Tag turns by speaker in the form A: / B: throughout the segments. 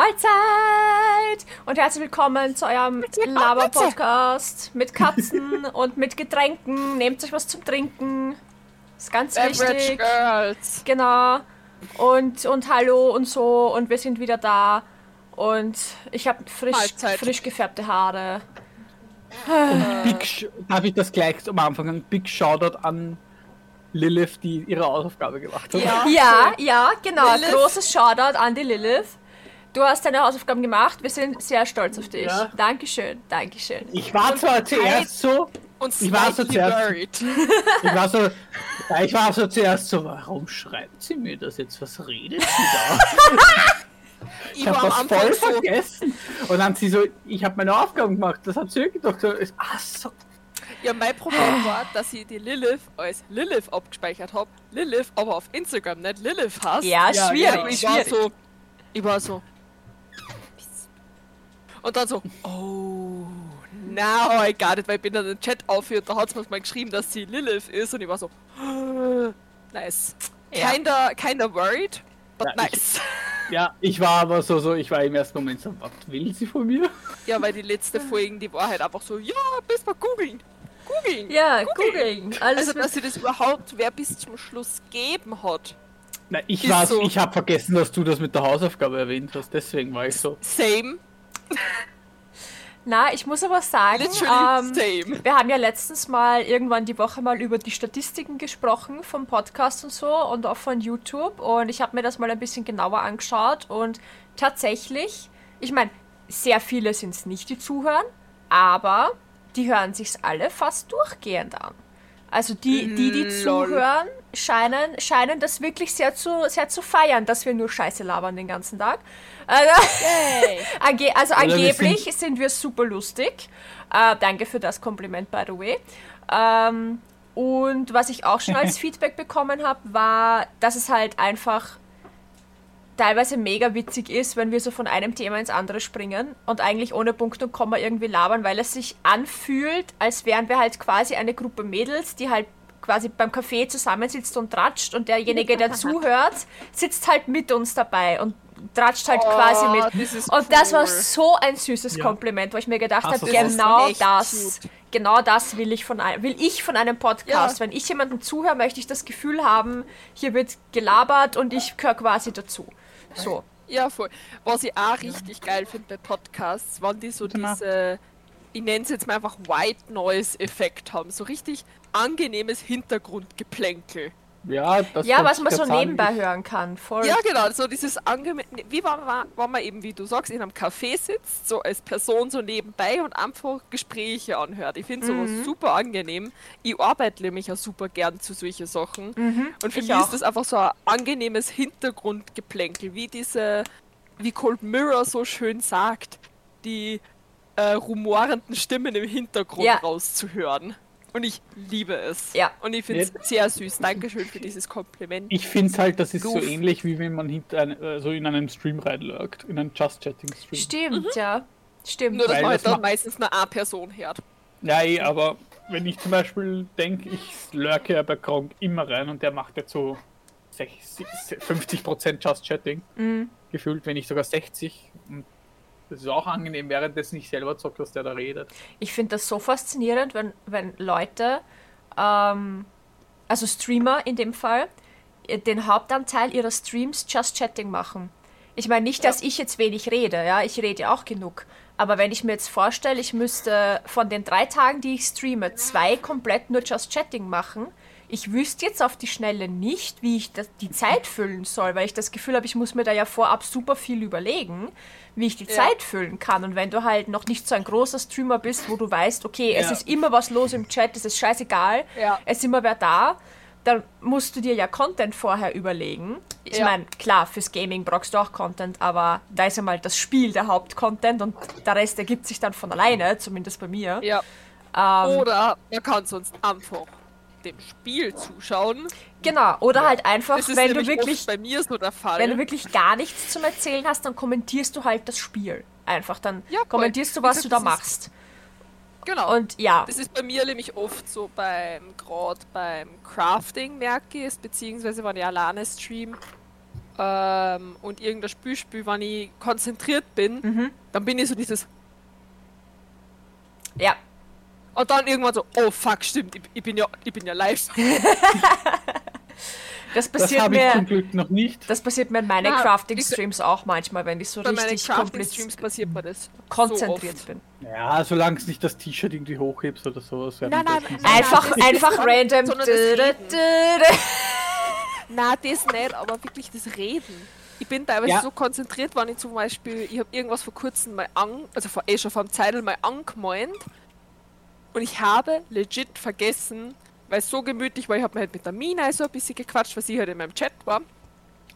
A: Mahlzeit und herzlich willkommen zu eurem Laber-Podcast mit Katzen und mit Getränken. Nehmt euch was zum Trinken. Ist ganz
B: Beverage
A: wichtig.
B: Girls.
A: Genau. Und, und hallo und so und wir sind wieder da. Und ich habe frisch,
B: Mahlzeit.
A: frisch gefärbte Haare.
C: Und Big darf ich das gleich am Anfang sagen? Big Shoutout an Lilith, die ihre Hausaufgabe gemacht hat.
B: Ja.
A: Ja, ja, genau.
B: Lilith.
A: Großes Shoutout an die Lilith. Du hast deine Hausaufgaben gemacht. Wir sind sehr stolz auf dich.
C: Ja.
A: Dankeschön, Dankeschön.
C: Ich war zwar zuerst so,
B: Und
C: Ich war so zuerst-
B: buried.
C: ich war so, ja, ich war so zuerst so, warum schreibt sie mir das jetzt? Was redet sie da?
B: Ich war
C: habe
B: am
C: das voll
B: so,
C: vergessen. Und dann sie so, ich habe meine Aufgaben gemacht. Das hat sie gedacht. So, ist- ach so.
B: ja, mein Problem war, dass ich die Lilith als Lilith abgespeichert habe. Lilith, aber auf Instagram nicht Lilith heißt.
A: Ja,
C: Ja,
A: schwierig,
C: genau.
B: ich war
A: schwierig.
B: so, ich war so. Und dann so, oh, now I got it, weil ich bin dann den Chat aufhört, da hat es mir mal geschrieben, dass sie Lilith ist und ich war so, nice.
A: Ja.
B: Kinda, kinda worried, but
C: Ja, ich-
B: nice.
C: Ja, ich war aber so, so, ich war im ersten Moment so, was will sie von mir?
B: Ja, weil die letzte Folge, die war halt einfach so, ja, bis mal googeln. Googeln.
A: Ja, googeln. Alles
B: Also, dass sie das überhaupt wer bis zum Schluss geben hat.
C: Na, ich war
B: so.
C: ich habe vergessen, dass du das mit der Hausaufgabe erwähnt hast. Deswegen war ich so.
B: Same.
A: Na, ich muss aber sagen, ähm, wir haben ja letztens mal irgendwann die Woche mal über die Statistiken gesprochen vom Podcast und so und auch von YouTube. Und ich habe mir das mal ein bisschen genauer angeschaut. Und tatsächlich, ich meine, sehr viele sind es nicht, die zuhören, aber die hören sich's alle fast durchgehend an. Also die, die, die
B: lol.
A: zuhören, scheinen, scheinen das wirklich sehr zu, sehr zu feiern, dass wir nur Scheiße labern den ganzen Tag. Also. Ange also
C: Oder wir
A: angeblich sind, wir super lustig. Äh, danke für das Kompliment, by the way. Ähm, und was ich auch schon als Feedback bekommen habe, war, dass es halt einfach teilweise mega witzig ist, wenn wir so von einem Thema ins andere springen und eigentlich ohne Punkt und Komma irgendwie labern, weil es sich anfühlt, als wären wir halt quasi eine Gruppe Mädels, die halt quasi beim Café zusammensitzt und tratscht und derjenige, der zuhört, sitzt halt mit uns dabei und tratscht halt quasi mit.
B: das
A: Und das war
B: cool.
A: so ein süßes
C: Ja.
A: Kompliment, wo ich mir gedacht habe,
C: das
A: genau das, genau das will ich von einem, will ich von einem Podcast.
B: Ja.
A: Wenn ich jemandem zuhöre, möchte ich das Gefühl haben, hier wird gelabert und ich gehöre quasi dazu. So.
B: Ja, voll. Was ich auch richtig geil finde bei Podcasts, wenn die so diese, ich nenne es jetzt mal einfach White Noise Effekt haben. So richtig angenehmes Hintergrundgeplänkel.
C: Ja, das
A: Ja, was man so nebenbei hören kann. Voll.
B: Ja, genau, so dieses angenehm, wie wenn man, wenn man eben, wie du sagst, in einem Café sitzt, so als Person so nebenbei und einfach Gespräche anhört. Ich finde sowas
A: Mhm.
B: super angenehm. Ich arbeite nämlich ja super gern zu solchen Sachen. Und für
A: ich
B: mich
A: auch.
B: ist das einfach so ein angenehmes Hintergrundgeplänkel, wie diese, wie Cold Mirror so schön sagt, die äh, rumorenden Stimmen im Hintergrund
A: Ja.
B: rauszuhören. Und ich liebe es.
A: Ja.
B: Und ich finde es sehr süß. Dankeschön für dieses Kompliment.
C: Ich finde halt, das ist so
B: Goof.
C: ähnlich, wie wenn man hinter ein, äh, so in einem Stream reinlurkt. In einem Just Chatting Stream.
A: Stimmt, ja. Stimmt.
B: Nur, dass
C: Weil
B: man
C: das
B: halt dann
C: macht-
B: meistens nur eine Person hört.
C: Ja, eh, aber wenn ich zum Beispiel denke, ich lurke ja bei Kronk immer rein und der macht jetzt so 60, 50% Just Chatting.
A: Mhm.
C: Gefühlt, wenn nicht sogar 60. Das ist auch angenehm, währenddessen ich selber zocke, dass der da redet.
A: Ich finde das so faszinierend, wenn, wenn Leute, ähm, also Streamer in dem Fall, äh, den Hauptanteil ihrer Streams Just Chatting machen. Ich meine nicht, dass ich jetzt wenig rede, ja, ich rede ja auch genug. Aber wenn ich mir jetzt vorstelle, ich müsste von den drei Tagen, die ich streame, zwei komplett nur Just Chatting machen, ich wüsste jetzt auf die Schnelle nicht, wie ich das, die Zeit füllen soll, weil ich das Gefühl habe, ich muss mir da ja vorab super viel überlegen, wie ich die
B: Ja.
A: Zeit füllen kann. Und wenn du halt noch nicht so ein großer Streamer bist, wo du weißt, okay, es
C: Ja.
A: ist immer was los im Chat, es ist scheißegal,
B: Ja.
A: es ist immer wer da, dann musst du dir ja Content vorher überlegen. Ich
B: Ja.
A: meine, klar, fürs Gaming brauchst du auch Content, aber da ist ja mal das Spiel der Hauptcontent und der Rest ergibt sich dann von alleine, zumindest bei mir.
B: Ja.
A: Ähm,
B: Oder man kann sonst einfach dem Spiel zuschauen.
A: genau, oder halt einfach,
B: Das ist
A: wenn du wirklich
B: bei mir so der Fall.
A: Wenn du wirklich gar nichts zum Erzählen hast, dann kommentierst du halt das Spiel. Einfach dann
B: Ja,
A: kommentierst du, was
B: gesagt,
A: du da
B: das ist-
A: machst.
B: genau.
A: Und ja,
B: Das ist bei mir nämlich oft so beim, gerade beim Crafting merke ich es, beziehungsweise wenn ich alleine stream, ähm, und irgendein Spiel spiele, wenn ich konzentriert bin,
A: Mhm.
B: dann bin ich so dieses.
A: Ja.
B: Und dann irgendwann so, oh fuck, stimmt, ich, ich bin ja, ich bin ja live.
A: Das
C: Das
A: passiert
C: habe ich zum
A: mir.
C: Glück noch nicht.
A: Das passiert mir in meinen Crafting-Streams auch manchmal, wenn ich so
B: Bei meinen
A: richtig
B: Crafting-Streams
A: kompliz-
B: passiert mir das.
A: konzentriert
B: so
A: bin.
C: Ja, solange es nicht das T-Shirt irgendwie hochhebst oder sowas.
B: Nein, nein,
C: besten.
B: nein.
A: Einfach,
B: das
A: einfach random.
B: das. Na, das nicht, aber wirklich das Reden. Ich bin teilweise
C: Ja.
B: so konzentriert, wenn ich zum Beispiel, ich habe irgendwas vor kurzem mal an, also vor, eh schon vor einem Zeitl mal angemeint und ich habe legit vergessen, weil es so gemütlich war, ich habe mir halt mit der Mina so ein bisschen gequatscht, weil sie halt in meinem Chat war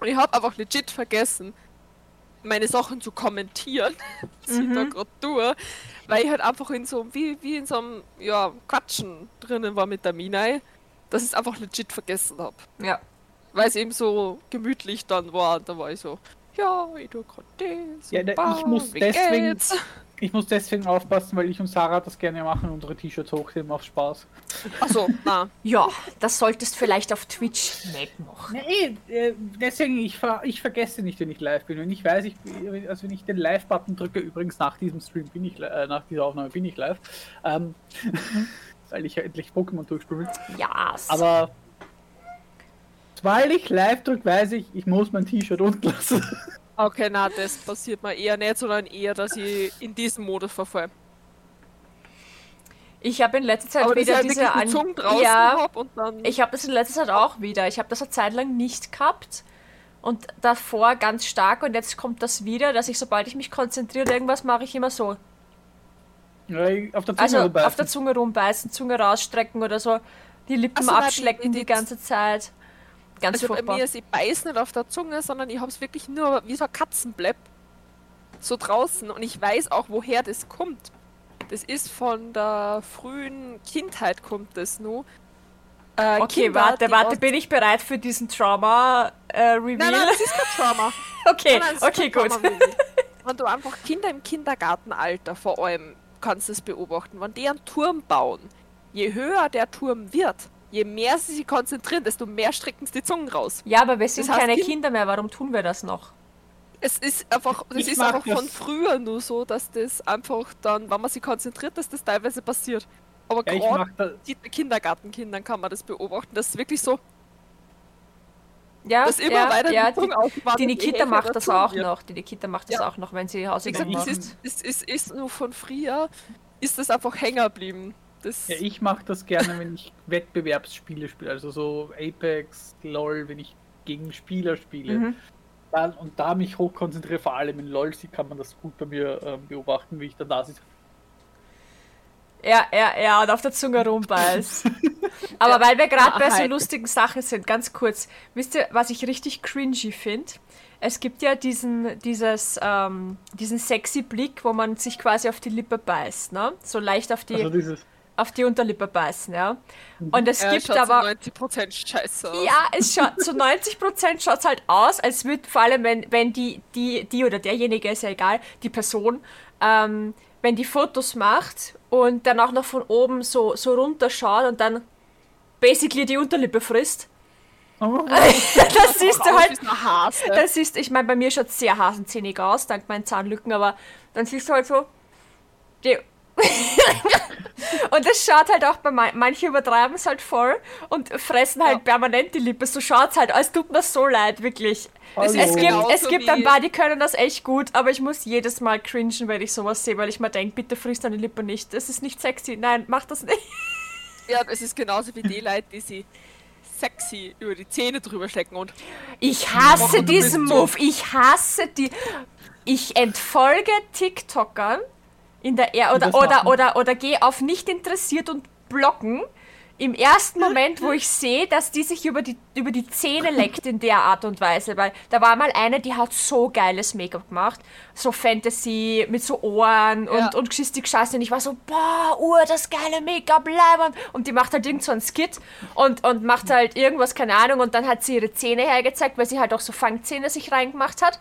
B: und ich habe einfach legit vergessen, meine Sachen zu kommentieren, was ich da gerade tue, weil ich halt einfach in so, wie, wie in so einem, ja, Quatschen drinnen war mit der Mina, dass ich es einfach legit vergessen habe
A: Ja.
B: weil es eben so gemütlich dann war. Und da war ich so, ja, ich tue gerade das.
C: Ja,
B: und
C: da- ich muss deswegen-
B: geht's?
C: Ich muss deswegen aufpassen, weil ich und Sarah das gerne machen, unsere T-Shirts hochheben auf Spaß.
B: Achso, na.
A: ja, das solltest vielleicht auf Twitch nicht machen.
C: Nee, äh, deswegen, ich, ver ich vergesse nicht, wenn ich live bin. Wenn ich weiß, ich, also wenn ich den Live-Button drücke, übrigens nach diesem Stream bin ich, äh, nach dieser Aufnahme bin ich live, ähm, weil ich ja endlich Pokémon durchspiele.
A: Ja.
C: Aber weil ich live drücke, weiß ich, ich muss mein T-Shirt unten lassen.
B: Okay, na, das passiert mir eher nicht, sondern eher, dass ich in diesen Modus verfalle.
A: Ich habe in letzter Zeit
B: Aber
A: wieder
B: halt
A: diese an ja,
B: hab und dann...
A: ich habe das in letzter Zeit auch wieder. Ich habe das eine Zeit lang nicht gehabt und davor ganz stark und jetzt kommt das wieder, dass ich sobald ich mich konzentriere irgendwas mache ich immer so.
C: Ja, auf der Zunge
A: Also
C: rumbeißen.
A: auf der Zunge rumbeißen, Zunge rausstrecken oder so, die Lippen
B: Ach so, nein, die-
A: abschlecken die,
B: die-
A: ganze Zeit. Ganz
B: Also bei
A: furchtbar.
B: mir ist, ich beiß nicht auf der Zunge, sondern ich hab's wirklich nur wie so ein Katzenblepp so draußen und ich weiß auch, woher das kommt. Das ist von der frühen Kindheit kommt das nur. Äh,
A: Okay,
B: Kinder,
A: warte, warte, bin ich bereit für diesen Trauma-Reveal?
B: Nein, nein, das ist kein Trauma.
A: okay,
B: Nein, nein,
A: okay, gut.
B: Wenn du einfach Kinder im Kindergartenalter vor allem kannst es beobachten, wenn die einen Turm bauen, je höher der Turm wird, je mehr sie sich konzentrieren, desto mehr strecken sie die Zungen raus.
A: Ja, aber wir sind
B: heißt,
A: keine
B: Kind-
A: Kinder mehr, warum tun wir das noch?
B: Es ist einfach, es
C: Ich
B: ist einfach von
C: das.
B: früher nur so, dass das einfach dann, wenn man sich konzentriert, dass das teilweise passiert. Aber
C: ja,
B: gerade die Kindergartenkindern kann man das beobachten. Das ist wirklich so,
A: Ja,
B: dass immer
A: ja,
B: weiter
A: ja,
B: die Zunge
A: die, Nikita macht das auch noch. Die Nikita macht das
B: Ja.
A: auch noch, wenn sie Hausaufgaben macht.
B: es ist, es, es ist nur von früher, ist das einfach hängen geblieben. Das,
C: ja, ich mache das gerne, wenn ich Wettbewerbsspiele spiele, also so Apex, LOL, wenn ich gegen Spieler spiele.
A: Mhm.
C: Dann, und da mich hochkonzentriere, vor allem in LOL, sie kann man das gut bei mir ähm, beobachten, wie ich dann da sitze.
A: Ja, ja, ja, und auf der Zunge rumbeißt. Aber weil wir gerade bei so lustigen Sachen sind, ganz kurz, wisst ihr, was ich richtig cringy finde? Es gibt ja diesen, dieses, ähm, diesen sexy Blick, wo man sich quasi auf die Lippe beißt, ne? So leicht auf die,
C: Also dieses,
A: auf die Unterlippe beißen, ja? Und es
B: äh,
A: gibt
B: schaut
A: aber...
B: zu 90% scheiße aus.
A: Ja, es schaut zu 90% schaut es halt aus, als würde vor allem, wenn, wenn die, die, die oder derjenige, ist ja egal, die Person, ähm, wenn die Fotos macht und dann auch noch von oben so, so runterschaut und dann basically die Unterlippe frisst.
C: oh,
A: Das siehst du halt, das siehst ich meine, bei mir schaut es sehr hasenzähnig aus, dank meinen Zahnlücken, aber dann siehst du halt so, die und es schaut halt auch bei man manche übertreiben es halt voll und fressen halt
B: Ja.
A: permanent die Lippe. So schaut's halt, es tut mir so leid, wirklich.
C: Hallo.
A: Es gibt,
B: Genauso
A: es gibt ein paar, die können das echt gut, aber ich muss jedes Mal cringen, wenn ich sowas sehe, weil ich mir denke, bitte frisst deine Lippe nicht. Das ist nicht sexy. Nein, mach das nicht.
B: Ja, es ist genauso wie die Leute, die sie sexy über die Zähne drüber stecken und
A: Ich hasse diesen
B: so-
A: Move. Ich hasse die. Ich entfolge TikTokern in der er oder oder oder oder gehe auf nicht interessiert und blocken. Im ersten Moment, wo ich sehe, dass die sich über die, über die Zähne leckt in der Art und Weise, weil da war mal eine, die hat so geiles Make-up gemacht, so Fantasy mit so Ohren und,
B: Ja.
A: und geschisti Scheiße und ich war so, boah, Ur, das geile Make-up, leibend und die macht halt irgend so einen Skit und, und macht halt irgendwas, keine Ahnung. Und dann hat sie ihre Zähne hergezeigt, weil sie halt auch so Fangzähne sich reingemacht hat.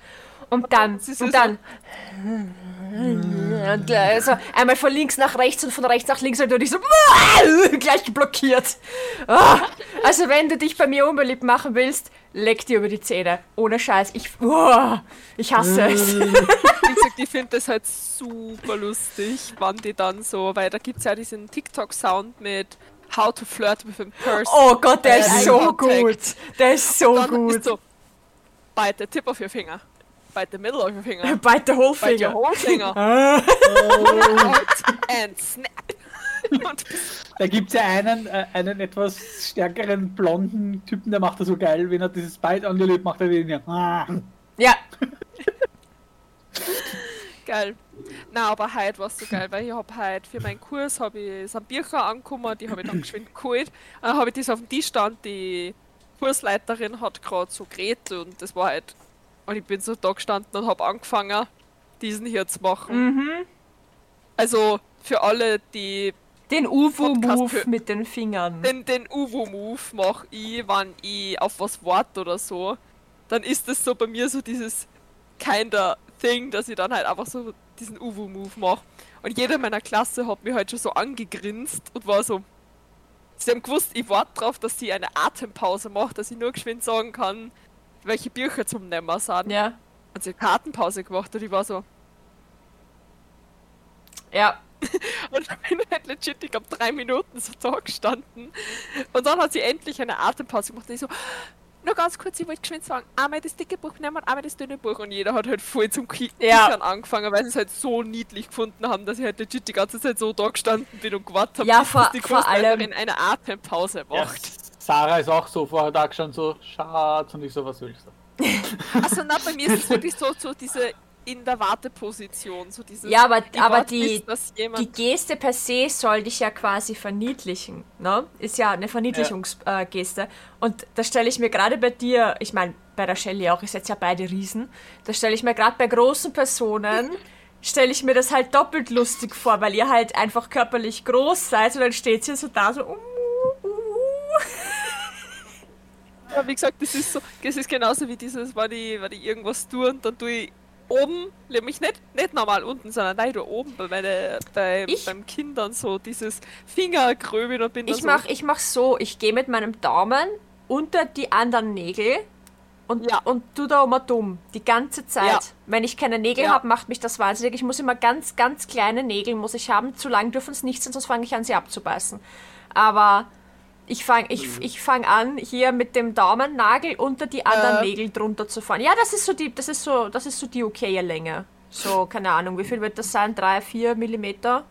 A: Und dann,
B: sie so-
A: und dann Und äh, so einmal von links nach rechts und von rechts nach links und ich so gleich blockiert. Ah, also wenn du dich bei mir unbeliebt machen willst, leck dir über die Zähne. Ohne Scheiß. Ich, oh, ich hasse es.
B: Wie gesagt, ich finde das halt super lustig, wann die dann so, weil da gibt es ja diesen TikTok-Sound mit How to flirt with a person.
A: Oh Gott, der
B: Eye
A: ist so
B: contact.
A: gut. Der ist so gut.
B: ist so, bite the tip of your finger, bite the middle of your finger,
A: Bite the whole
B: bite your
A: finger.
B: whole finger, out and snap.
C: Da gibt es ja einen, äh, einen etwas stärkeren blonden Typen, der macht das so geil, wenn er dieses Bite on the lip macht, er den ja.
A: Ja,
B: Geil. Na, aber heute war es so geil, weil ich hab heute für meinen Kurs habe ich sind Bücher angekommen, die habe ich dann geschwind geholt. Und dann habe ich das auf dem Tisch stand, die Kursleiterin hat gerade so geredet und das war halt. Und ich bin so da gestanden und habe angefangen, diesen hier zu machen.
A: mhm.
B: Also für alle, die
A: den Uwu-Move mit den Fingern.
B: den, den Uwu-Move mache ich, wenn ich auf was warte oder so, dann ist das so bei mir so dieses kinder Thing, dass ich dann halt einfach so diesen Uwu-Move mache. Und jeder meiner Klasse hat mich halt schon so angegrinst und war so. Sie haben gewusst, ich warte drauf, dass sie eine Atempause macht, dass ich nur geschwind sagen kann, welche Bücher zum Nehmen sind.
A: Ja,
B: Und sie hat keine Atempause gemacht und ich war so.
A: ja.
B: Und dann bin ich halt legit, ich glaube, drei Minuten so da gestanden. Und dann hat sie endlich eine Atempause gemacht. Und ich so, nur ganz kurz, ich wollte geschwind sagen, einmal das dicke Buch nehmen und einmal das dünne Buch. Und jeder hat halt voll zum Kicken
A: Ja.
B: angefangen, weil sie es halt so niedlich gefunden haben, dass ich halt legit die ganze Zeit so da gestanden bin und gewartet habe,
A: Ja,
B: bis
A: vor-
B: die
A: vor allem-
B: Kursleiterin eine Atempause
C: Ja,
B: macht.
C: Sarah ist auch so vorher da schon so, Schatz, und ich so, was will ich so?
B: Also na, bei mir ist es wirklich so, so diese in der Warteposition, so dieses
A: Ja, aber,
B: ich
A: aber die,
B: jemand
A: die Geste per se soll dich ja quasi verniedlichen. Ne? Ist ja eine Verniedlichungsgeste. Äh, Geste. und da stelle ich mir gerade bei dir, ich meine, bei der Shelly auch, ihr seid ja beide Riesen, da stelle ich mir gerade bei großen Personen, stelle ich mir das halt doppelt lustig vor, weil ihr halt einfach körperlich groß seid und dann steht sie so da so. Uh, uh, uh.
B: Ja, wie gesagt, das ist so, das ist genauso wie dieses, wenn ich, wenn ich irgendwas tue und dann tue ich oben, nämlich nicht, nicht normal unten, sondern nein, da oben bei meine, bei,
A: Ich?
B: beim Kindern so dieses Fingergröbeln und bin
A: Ich
B: so,
A: mach, ich mach so, ich gehe mit meinem Daumen unter die anderen Nägel und,
B: Ja.
A: und tu da immer dumm. Die ganze Zeit.
B: Ja.
A: Wenn ich keine Nägel
B: Ja.
A: habe, macht mich das wahnsinnig. Ich muss immer ganz, ganz kleine Nägel muss ich haben. Zu lang dürfen es nicht sein, sonst fange ich an, sie abzubeißen. Aber ich fange ich,
B: Mhm.
A: ich fang an, hier mit dem Daumennagel unter die anderen
B: Äh.
A: Nägel drunter zu fahren. Ja, das ist so die, das ist so, das ist so die okaye Länge. So, keine Ahnung, wie viel wird das sein? Drei, vier Millimeter?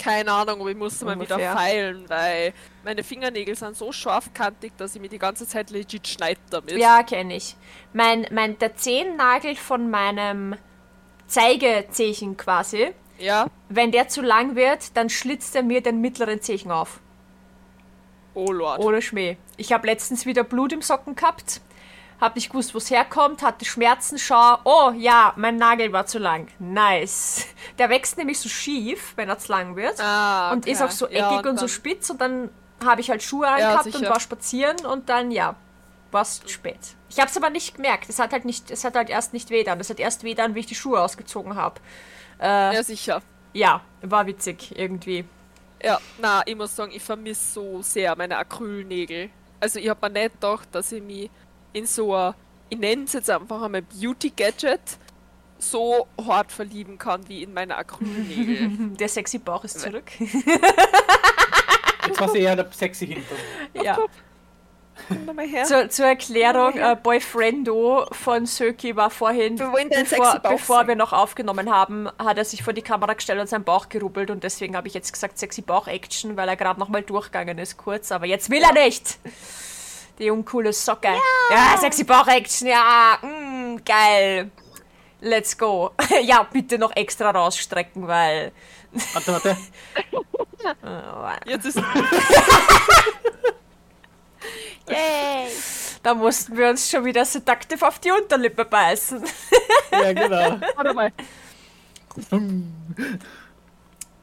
B: keine Ahnung, aber ich musste mal wieder feilen, weil meine Fingernägel sind so scharfkantig, dass ich mir die ganze Zeit legit schneide damit.
A: Ja, kenne ich. Mein, mein, der Zehennagel von meinem Zeigezehchen quasi,
B: Ja?
A: wenn der zu lang wird, dann schlitzt er mir den mittleren Zehen auf.
B: Oh Lord.
A: Ohne Schmäh. Ich habe letztens wieder Blut im Socken gehabt. Hab nicht gewusst, wo es herkommt, hatte Schmerzen, schau, oh ja, mein Nagel war zu lang. Nice. Der wächst nämlich so schief, wenn er zu lang wird.
B: Ah,
A: Und ist
B: okay.
A: auch so
B: Ja,
A: eckig und, so spitz und dann habe ich halt Schuhe angehabt und
B: sicher.
A: war spazieren und dann, ja, war es spät. Ich habe es aber nicht gemerkt. Es hat halt nicht, es hat halt erst nicht weh dann. Es hat erst weh dann, wie ich die Schuhe ausgezogen habe. Äh,
B: Ja, sicher.
A: ja, war witzig irgendwie.
B: Ja, na, ich muss sagen, ich vermisse so sehr meine Acrylnägel. Also ich habe mir nicht gedacht, dass ich mich in so ein, ich nenne es jetzt einfach einmal Beauty-Gadget, so hart verlieben kann wie in meine Acrylnägel.
A: Der sexy Bauch ist zurück.
C: Jetzt war eher der sexy Hintern.
A: ja.
B: Komm doch mal her.
A: Zur, zur Erklärung, äh, Boyfriendo von Söki war vorhin,
B: Wir
A: bevor, bevor wir noch aufgenommen haben, hat er sich vor die Kamera gestellt und seinen Bauch gerubbelt und deswegen habe ich jetzt gesagt sexy Bauch-Action, weil er gerade nochmal durchgegangen ist kurz, aber jetzt will er nicht. Die uncoole Socke. Ja, sexy Bauch-Action, ja, mm, geil. Let's go. ja, bitte noch extra rausstrecken, weil...
C: Warte, warte.
A: äh,
B: Jetzt ist.
A: Yay. Da mussten wir uns schon wieder seductive auf die Unterlippe beißen.
C: Ja, genau.
B: Warte mal.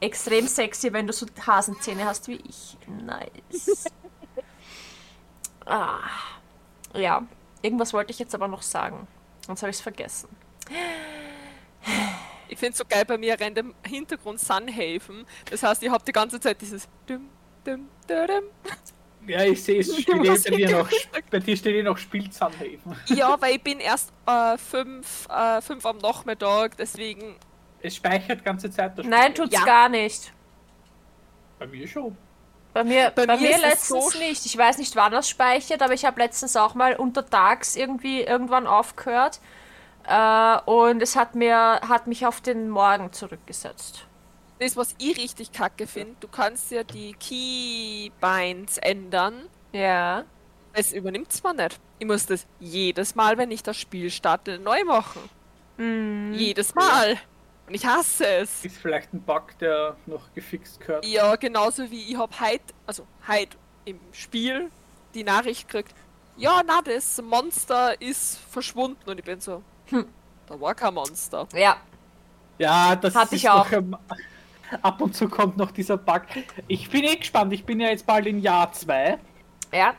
A: extrem sexy, wenn du so Hasenzähne hast wie ich. Nice. ah. Ja, irgendwas wollte ich jetzt aber noch sagen. Sonst habe ich es vergessen.
B: Ich finde es so geil, bei mir rennt im Hintergrund Sunhaven. Das heißt, ich habe die ganze Zeit dieses.
C: Ja, ich sehe es, steht eh bei dir noch, bei dir steht eh noch Spielzahnhäfen.
B: Ja, weil ich bin erst äh, fünf, äh, fünf am Nachmittag, deswegen.
C: Es speichert ganze Zeit das
A: Nein, tut's
B: Ja.
A: gar nicht.
C: Bei mir schon.
A: Bei mir, bei
B: Bei
A: mir,
B: mir
A: letztens
B: so
A: nicht. Ich weiß nicht, wann das speichert, aber ich habe letztens auch mal untertags irgendwie irgendwann aufgehört. Äh, und es hat mir hat mich auf den Morgen zurückgesetzt.
B: Das, was ich richtig kacke finde, du kannst ja die Keybinds ändern.
A: Ja.
B: Es übernimmt es man nicht. Ich muss das jedes Mal, wenn ich das Spiel starte, neu machen.
A: Mhm.
B: Jedes Mal. Und ich hasse es.
C: Ist vielleicht ein Bug, der noch gefixt gehört.
B: Ja, genauso wie ich hab heute, also heute im Spiel die Nachricht gekriegt, ja, na, das Monster ist verschwunden. Und ich bin so,
A: Hm.
B: da war kein Monster.
A: Ja.
C: Ja, das
A: Hatte
C: ist
A: ich auch.
C: Ähm, ab und zu kommt noch dieser Bug. Ich bin eh gespannt. Ich bin ja jetzt bald in Jahr 2,
A: Ja.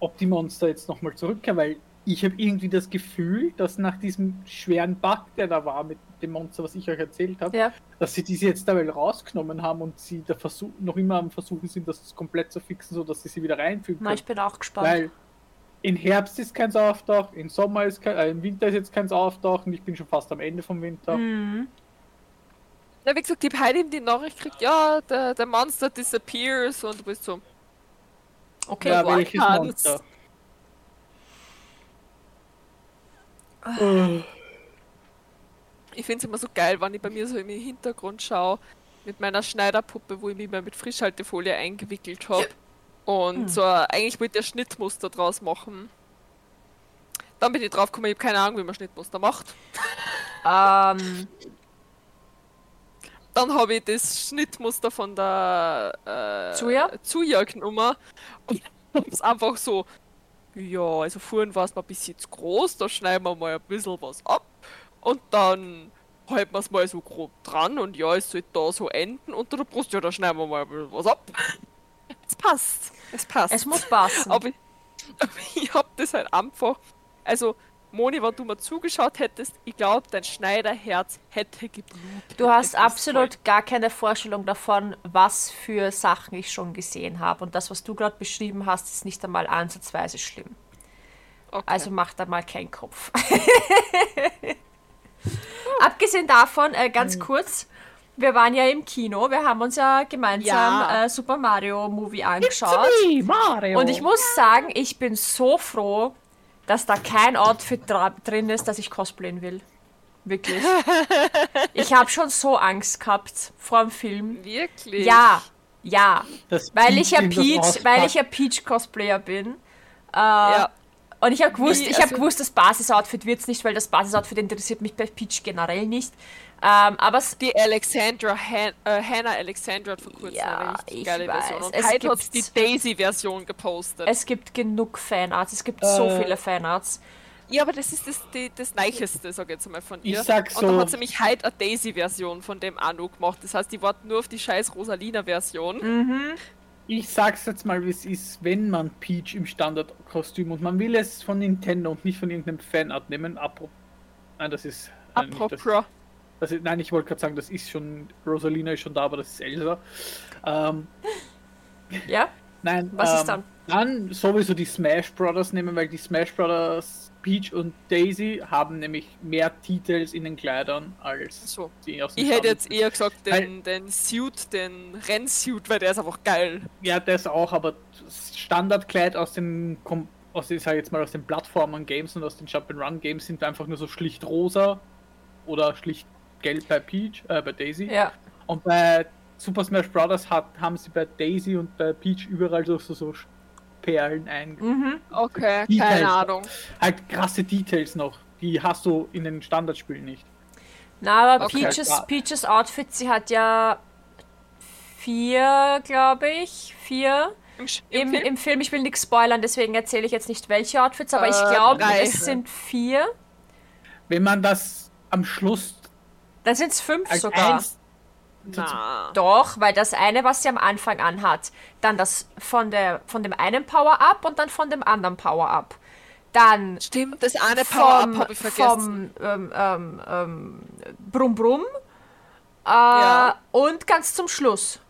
C: ob die Monster jetzt nochmal zurückkehren, weil ich habe irgendwie das Gefühl, dass nach diesem schweren Bug, der da war mit dem Monster, was ich euch erzählt habe,
A: Ja.
C: dass sie diese jetzt dabei rausgenommen haben und sie da Versuch, noch immer am Versuchen sind, das komplett zu fixen, sodass sie sie wieder reinfügen
A: Na, ich bin auch gespannt.
C: Weil im Herbst ist keins auftaucht, im Sommer ist kein, äh, im Winter ist jetzt keins auftaucht und ich bin schon fast am Ende vom Winter.
A: Mhm.
B: Ja, wie gesagt, ich hab heute eben die Nachricht gekriegt, ja, der, der Monster disappears und du bist so,
A: Okay.
C: ja, welches. Monster?
B: Ich find's immer so geil, wenn ich bei mir so im Hintergrund schaue, mit meiner Schneiderpuppe, wo ich mich mal mit Frischhaltefolie eingewickelt habe. Und
A: Hm.
B: so eigentlich wollte ich ein Schnittmuster draus machen. Dann bin ich drauf gekommen, ich habe keine Ahnung, wie man Schnittmuster macht.
A: Ähm,
B: Dann habe ich das Schnittmuster von der äh,
A: Zuja?
B: Zuja genommen und hab's einfach so, ja, also vorhin war es mal ein bisschen zu groß, da schneiden wir mal ein bisschen was ab und dann halten wir es mal so grob dran und ja, es sollte da so enden unter der Brust, ja, da schneiden wir mal ein bisschen was ab. Es passt, es passt.
A: es muss passen.
B: Aber ich, aber ich hab das halt einfach. Also, Moni, wenn du mal zugeschaut hättest, ich glaube, dein Schneiderherz hätte geblutet.
A: Du hast
B: ist
A: absolut gar keine Vorstellung davon, was für Sachen ich schon gesehen habe. Und das, was du gerade beschrieben hast, ist nicht einmal ansatzweise schlimm.
B: Okay.
A: Also mach da mal keinen Kopf. Abgesehen davon, äh, ganz kurz, wir waren ja im Kino, wir haben uns ja gemeinsam
B: Ja.
A: Äh, Super Mario Movie angeschaut.
C: Hey, Mario!
A: Und ich muss sagen, ich bin so froh, dass da kein Outfit drin ist, das ich cosplayen will. Wirklich. Ich habe schon so Angst gehabt vor dem Film.
B: Wirklich?
A: Ja, ja.
C: Das
A: Weil ich ja
C: Peach,
A: weil ich ja Peach Cosplayer bin. Äh,
B: Ja.
A: Und ich habe gewusst,
B: Wie,
A: ich habe
B: also-
A: gewusst, das Basisоutfit wird's nicht, weil das Basisоutfit interessiert mich bei Peach generell nicht. Ähm, aber es,
B: Die Alexandra, Han äh, Hannah Alexandra hat vor kurzem
A: Ja,
B: eine richtig
A: ich
B: geile
A: weiß.
B: Version. Und
A: Es
B: heute hat
A: gibt-
B: die Daisy-Version gepostet.
A: es gibt genug Fanarts, es gibt so
C: Äh,
A: viele Fanarts.
B: ja, aber das ist das, die, das Neicheste, sag ich jetzt mal von
C: Ich
B: ihr.
C: sag
B: Und da
C: so-
B: hat sie mich heute eine Daisy-Version von dem Anu gemacht. Das heißt, die warten nur auf die scheiß Rosalina-Version.
A: Mhm.
C: Ich sag's jetzt mal, wie es ist, wenn man Peach im Standardkostüm und man will es von Nintendo und nicht von irgendeinem Fanart nehmen. Apropos. Nein, das ist. Nein, nicht das,
B: Apropos.
C: Ist, nein ich wollte gerade sagen, das ist schon. Rosalina ist schon da, aber das ist Elsa. Ähm,
A: Ja?
C: nein,
A: Was ist
C: ähm,
A: dann?
C: Dann sowieso die Smash Brothers nehmen, weil die Smash Brothers Peach und Daisy haben nämlich mehr Details in den Kleidern als
B: So.
C: die aus dem
B: Ich hätte
C: Standard-
B: jetzt eher gesagt, den, den Suit, den Rennsuit, weil der ist einfach geil.
C: Ja, das auch, aber das Standardkleid aus den, aus ich sag jetzt mal, aus den Plattformen-Games und aus den Jump-and-Run-Games sind einfach nur so schlicht rosa oder schlicht gelb bei Peach, äh, bei Daisy.
A: Ja.
C: Und bei Super Smash Bros. Hat, haben sie bei Daisy und bei Peach überall so, so, so Perlen ein.
A: Mhm.
B: Okay,
C: Details.
B: keine Ahnung.
C: Halt krasse Details noch. Die hast du in den Standardspielen nicht.
A: Na, aber
B: Okay.
A: Peaches. Peaches Outfit, sie hat ja vier, glaube ich, vier
B: Im, Sch-
A: im,
B: Film?
A: im Film. Ich will nichts spoilern, deswegen erzähle ich jetzt nicht welche Outfits, aber ich
B: Äh,
A: glaube,
B: drei.
A: es sind vier.
C: Wenn man das am Schluss
A: Dann sind es fünf
C: als
A: sogar.
C: eins
B: Na.
A: Doch, weil das eine, was sie am Anfang anhat, dann das von, der, von dem einen Power-Up und dann von dem anderen Power-Up. Dann
B: Stimmt, das eine Power-Up
A: vom,
B: habe ich vergessen.
A: vom ähm, ähm, ähm, Brumm Brumm. Äh,
B: Ja.
A: Und ganz zum Schluss.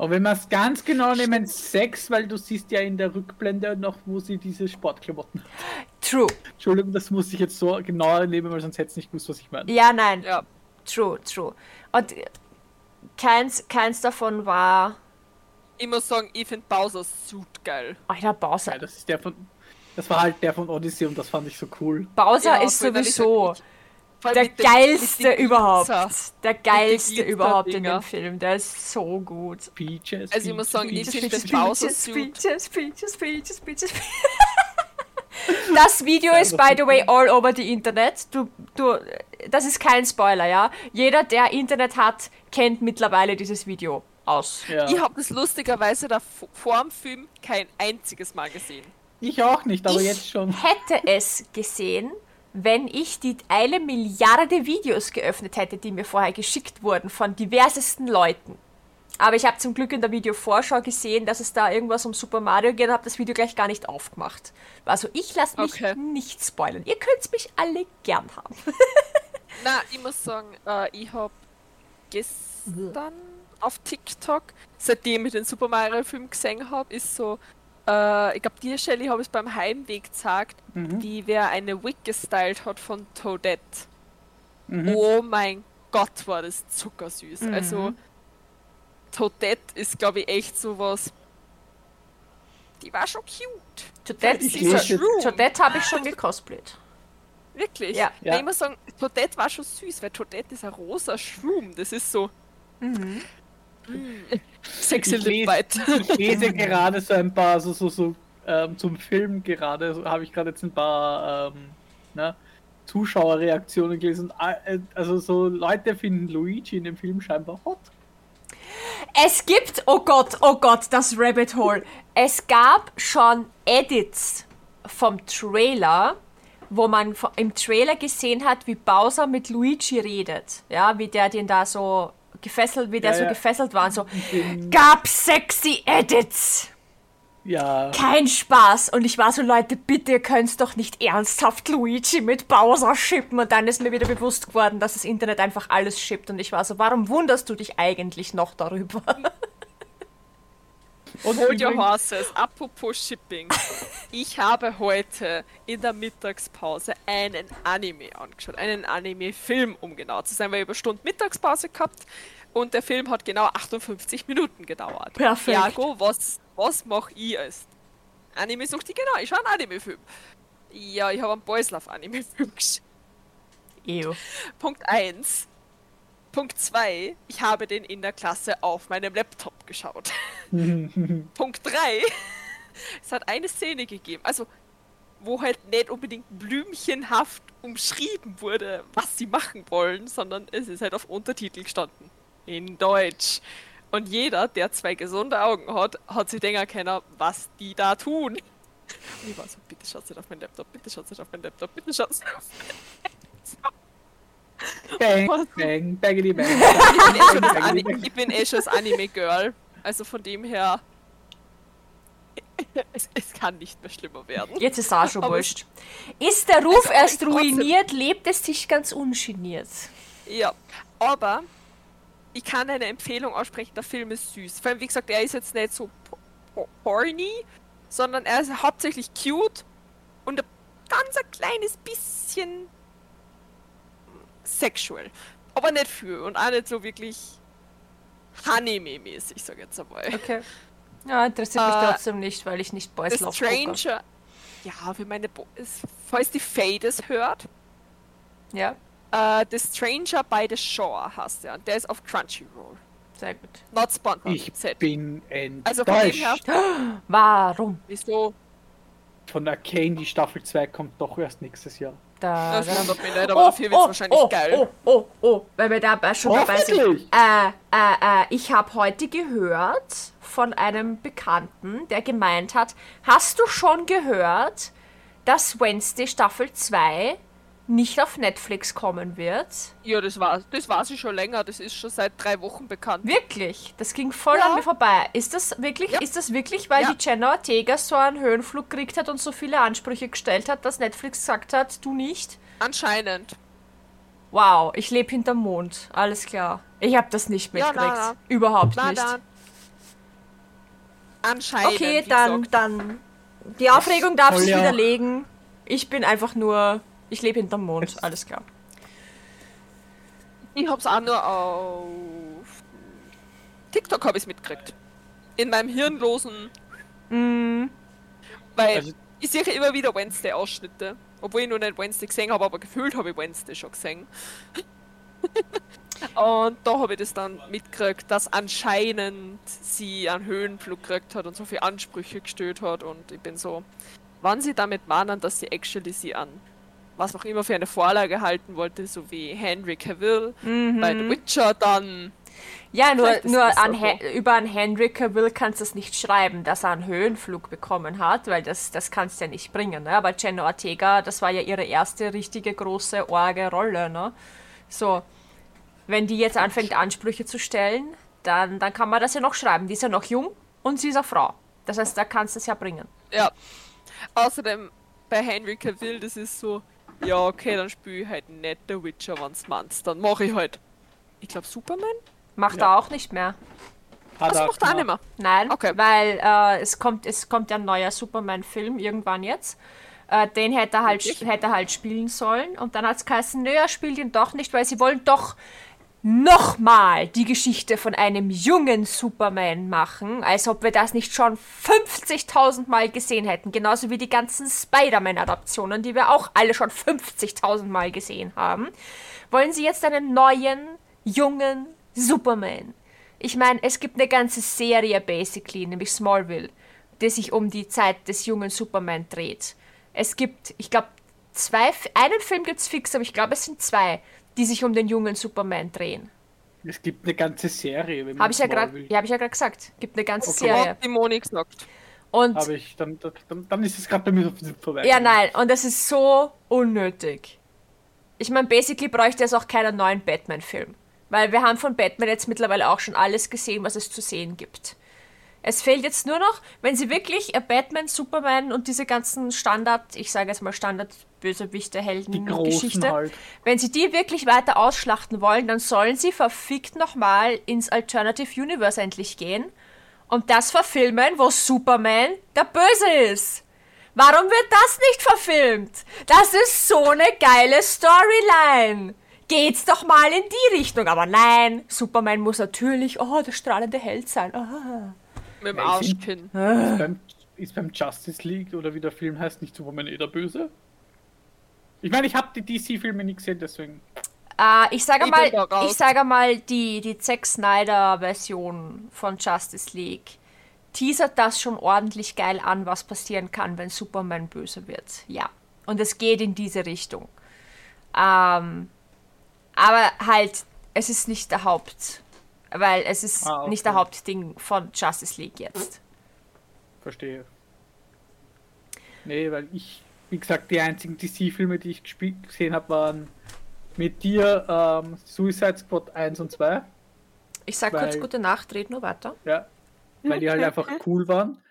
C: Aber wenn wir es ganz genau nehmen, 6, weil du siehst ja in der Rückblende noch, wo sie diese Sportklamotten.
A: True.
C: Entschuldigung, das muss ich jetzt so genau nehmen, weil sonst hätte ich nicht gewusst, was ich meine.
A: Ja, nein.
B: Ja.
A: True, true. Und äh, keins, keins davon war.
B: Ich muss sagen, ich finde Bowser's Suit geil.
A: Alter, Bowser.
C: Ja, das ist der von. Das war halt der von Odyssey und das fand ich so cool.
A: Bowser
B: Ja,
A: ist sowieso
B: allem
A: der geilste
B: den
A: überhaupt. Der geilste überhaupt in dem Film. Der ist so gut.
C: Peaches.
B: Also ich muss sagen, ich
C: Peaches,
B: finde den Bowser's Suit.
A: Peaches, Peaches, Peaches, Peaches. Das Video ist, by the way, all over the Internet. Du, du, das ist kein Spoiler, ja? Jeder, der Internet hat, kennt mittlerweile dieses Video aus.
C: Ja.
B: Ich habe das lustigerweise da vor dem Film kein einziges Mal gesehen.
C: Ich auch nicht, aber
A: ich
C: jetzt schon.
A: hätte es gesehen, wenn ich die eine Milliarde Videos geöffnet hätte, die mir vorher geschickt wurden von diversesten Leuten. Aber ich habe zum Glück in der Videovorschau gesehen, dass es da irgendwas um Super Mario geht und habe das Video gleich gar nicht aufgemacht. Also ich lasse mich
B: Okay.
A: nicht spoilern. Ihr könnt mich alle gern haben.
B: Na, ich muss sagen, äh, ich habe gestern auf TikTok, seitdem ich den Super Mario Film gesehen habe, ist so, äh, ich glaube, dir, Shelly, habe ich es beim Heimweg gesagt, wie wer eine Wig gestylt hat von Toadette. Oh mein Gott, war das zuckersüß. Also, Toadette ist, glaube ich, echt sowas. Die war schon cute.
A: Toadette, Toadette habe ich schon gecosplayt.
B: Wirklich?
A: Ja.
C: Ja.
B: Ich muss sagen, Toadette war schon süß, weil Toadette ist ein rosa Schroom. Das ist so. Mm. Sexy
C: lese-
B: Bite.
C: Ich lese gerade so ein paar, so, so, so ähm, zum Film gerade, so, habe ich gerade jetzt ein paar ähm, ne, Zuschauerreaktionen gelesen. Und, äh, Also so Leute finden Luigi in dem Film scheinbar hot.
A: Es gibt, oh Gott, oh Gott, das Rabbit Hole. Es gab schon Edits vom Trailer, wo man im Trailer gesehen hat, wie Bowser mit Luigi redet. Ja, wie der den da so gefesselt, wie der
C: Ja,
A: so
C: ja.
A: gefesselt war und so.
C: Den,
A: Gab sexy Edits.
C: ja,
A: Kein Spaß. Und ich war so, Leute, bitte, ihr könnt doch nicht ernsthaft Luigi mit Bowser shippen. Und dann ist mir wieder bewusst geworden, dass das Internet einfach alles shippt. Und ich war so, warum wunderst du dich eigentlich noch darüber?
C: und
B: Hold your horses. Apropos Shipping. Ich habe heute in der Mittagspause einen Anime angeschaut. Einen Anime-Film, um genau zu sein, weil ich über Stunden Mittagspause gehabt und der Film hat genau 58 Minuten gedauert.
A: Perfekt.
B: Ergo, was, was mache ich als Anime sucht die genau, ich schaue einen Anime-Film. Ja, ich habe einen Boys Love Anime-Film geschaut.
A: Ew.
B: Punkt 1. Punkt 2. Ich habe den in der Klasse auf meinem Laptop geschaut. Punkt 3. Es hat eine Szene gegeben, also wo halt nicht unbedingt blümchenhaft umschrieben wurde, was sie machen wollen, sondern es ist halt auf Untertitel gestanden. In Deutsch. Und jeder, der zwei gesunde Augen hat, hat sich denken können, was die da tun. Und ich war so, bitte schaut nicht auf mein Laptop, bitte schaut nicht auf mein Laptop, bitte schaut nicht auf
C: Bang, bang, bangity bang.
B: ich bin eh ich bin eh schon das Anime-Girl. Also von dem her. Es, es kann nicht mehr schlimmer werden.
A: Jetzt ist auch schon
B: Aber
A: wurscht. Ist der Ruf
B: Also,
A: erst
B: trotzdem-
A: ruiniert, lebt es sich ganz ungeniert.
B: Ja, aber ich kann eine Empfehlung aussprechen, der Film ist süß. Vor allem, wie gesagt, er ist jetzt nicht so porny, sondern er ist hauptsächlich cute und ein ganz ein kleines bisschen sexual. Aber nicht viel und auch nicht so wirklich Anime-mäßig, sag ich jetzt einmal.
A: Okay. Ja, interessiert mich
B: Äh,
A: trotzdem nicht, weil ich nicht Boys
B: The
A: Love gucke.
B: Stranger. Ja, für meine Bo es- falls die Fade es hört,
A: Ja,
B: äh, The Stranger by the Shore hast ja. Und der ist auf Crunchyroll.
A: sehr gut.
B: Not sponsored.
C: Ich
B: Said.
C: bin enttäuscht.
B: Also von dem her,
A: Warum?
B: wieso?
C: Von Arcane, die Staffel 2 kommt doch erst nächstes Jahr.
A: Da,
B: Das
A: da.
B: wundert mich nicht, aber dafür wird es wahrscheinlich
A: oh,
B: geil.
A: Oh, oh, oh, weil wir dabei schon dabei sind. Äh, äh, äh, ich habe heute gehört von einem Bekannten, der gemeint hat, hast du schon gehört, dass Wednesday Staffel 2 nicht auf Netflix kommen wird.
B: Ja, das war, das war sie schon länger. Das ist schon seit drei Wochen bekannt.
A: Wirklich? Das ging voll
B: Ja.
A: an mir vorbei. Ist das wirklich,
B: Ja.
A: ist das wirklich, weil
B: Ja.
A: die Jenna Ortega so einen Höhenflug gekriegt hat und so viele Ansprüche gestellt hat, dass Netflix gesagt hat, du nicht?
B: Anscheinend.
A: Wow, ich lebe hinterm Mond. Alles klar. Ich habe das nicht
B: Ja,
A: mitgekriegt.
B: na,
A: Überhaupt
B: Na
A: nicht.
B: dann. Anscheinend.
A: Okay,
B: wie
A: dann,
B: gesagt.
A: dann. Die Aufregung darf
C: soll
A: sich
C: ja-
A: widerlegen. Ich bin einfach nur. Ich lebe hinterm Mond. Alles klar.
B: Ich hab's auch nur auf TikTok habe ich mitgekriegt. In meinem hirnlosen,
A: Mm,
B: weil
C: Also-
B: ich sehe immer wieder Wednesday-Ausschnitte. Obwohl ich noch nicht Wednesday gesehen habe, aber gefühlt habe ich Wednesday schon gesehen. und da habe ich das dann mitgekriegt, dass anscheinend sie einen Höhenflug gekriegt hat und so viele Ansprüche gestellt hat. Und ich bin so, wann sie damit meinen, dass sie actually sie an was auch immer für eine Vorlage halten wollte, so wie Henry Cavill bei The Witcher, dann
A: Ja, nur, nur an über einen Henry Cavill kannst du es nicht schreiben, dass er einen Höhenflug bekommen hat, weil das, das kannst du ja nicht bringen. Ne? Aber Jenna Ortega, das war ja ihre erste richtige große, orge Rolle. Ne? So, wenn die jetzt anfängt, Ansprüche zu stellen, dann, dann kann man das ja noch schreiben. Die ist ja noch jung und sie ist eine Frau. Das heißt, da kannst du es ja bringen.
B: Ja. Außerdem bei Henry Cavill, das ist so, ja, okay, dann spiele ich halt nicht The Witcher, wenn's meinst. Dann mache ich halt, ich glaube, Superman?
A: Macht
C: Ja.
A: er auch nicht mehr.
C: Hat
B: Das
C: er
B: macht er auch nicht mehr.
A: Nein,
B: Okay.
A: weil äh, es, kommt, es kommt ja ein neuer Superman-Film irgendwann jetzt. Äh, den hätte er, halt, hätte er halt spielen sollen. Und dann hat es geheißen, nö, er spielt ihn doch nicht, weil sie wollen doch nochmal die Geschichte von einem jungen Superman machen, als ob wir das nicht schon 50.000 Mal gesehen hätten. Genauso wie die ganzen Spider-Man-Adaptionen, die wir auch alle schon 50.000 Mal gesehen haben. Wollen sie jetzt einen neuen, jungen Superman? Ich meine, es gibt eine ganze Serie basically, nämlich Smallville, die sich um die Zeit des jungen Superman dreht. Es gibt, ich glaube, zwei, einen Film gibt's fix, aber ich glaube, es sind zwei, die sich um den jungen Superman drehen.
C: Es gibt eine ganze Serie. wenn
A: ich ja
C: will.
A: ja, habe ich ja gerade gesagt. Gibt eine ganze
C: Okay.
A: Serie.
B: Hat die Moni gesagt.
A: Und
C: Aber ich, dann, dann, dann ist es gerade bei mir so vorbei.
A: ja, nein, und das ist so unnötig. Ich meine, basically bräuchte es auch keinen neuen Batman-Film. Weil wir haben von Batman jetzt mittlerweile auch schon alles gesehen, was es zu sehen gibt. Es fehlt jetzt nur noch, wenn sie wirklich Batman, Superman und diese ganzen Standard, ich sage jetzt mal Standard Bösewichte, Helden,
C: Die
A: Geschichte,
C: halt.
A: wenn sie die wirklich weiter ausschlachten wollen, dann sollen sie verfickt nochmal ins Alternative Universe endlich gehen und das verfilmen, wo Superman der Böse ist. Warum wird das nicht verfilmt? Das ist so eine geile Storyline. Geht's doch mal in die Richtung. Aber nein, Superman muss natürlich, oh, der strahlende Held sein. Ah.
B: Mit dem Arschkinn.
C: Ist beim, ist beim Justice League oder wie der Film heißt, nicht Superman eh der Böse? Ich meine, ich habe die DC-Filme nicht gesehen, deswegen.
A: Äh, ich sage mal, ich sage mal, die, die Zack Snyder-Version von Justice League teasert das schon ordentlich geil an, was passieren kann, wenn Superman böse wird. Ja. Und es geht in diese Richtung. Ähm, aber halt, es ist nicht der Haupt. Weil es ist
C: Ah, okay.
A: nicht der Hauptding von Justice League jetzt.
C: Verstehe. Nee, weil ich, wie gesagt, die einzigen DC-Filme, die ich gespielt, gesehen habe, waren mit dir ähm, Suicide Squad 1 und 2.
A: Ich sag kurz
C: Weil-
A: gute Nacht, red nur weiter.
C: Ja. Weil die halt einfach cool waren.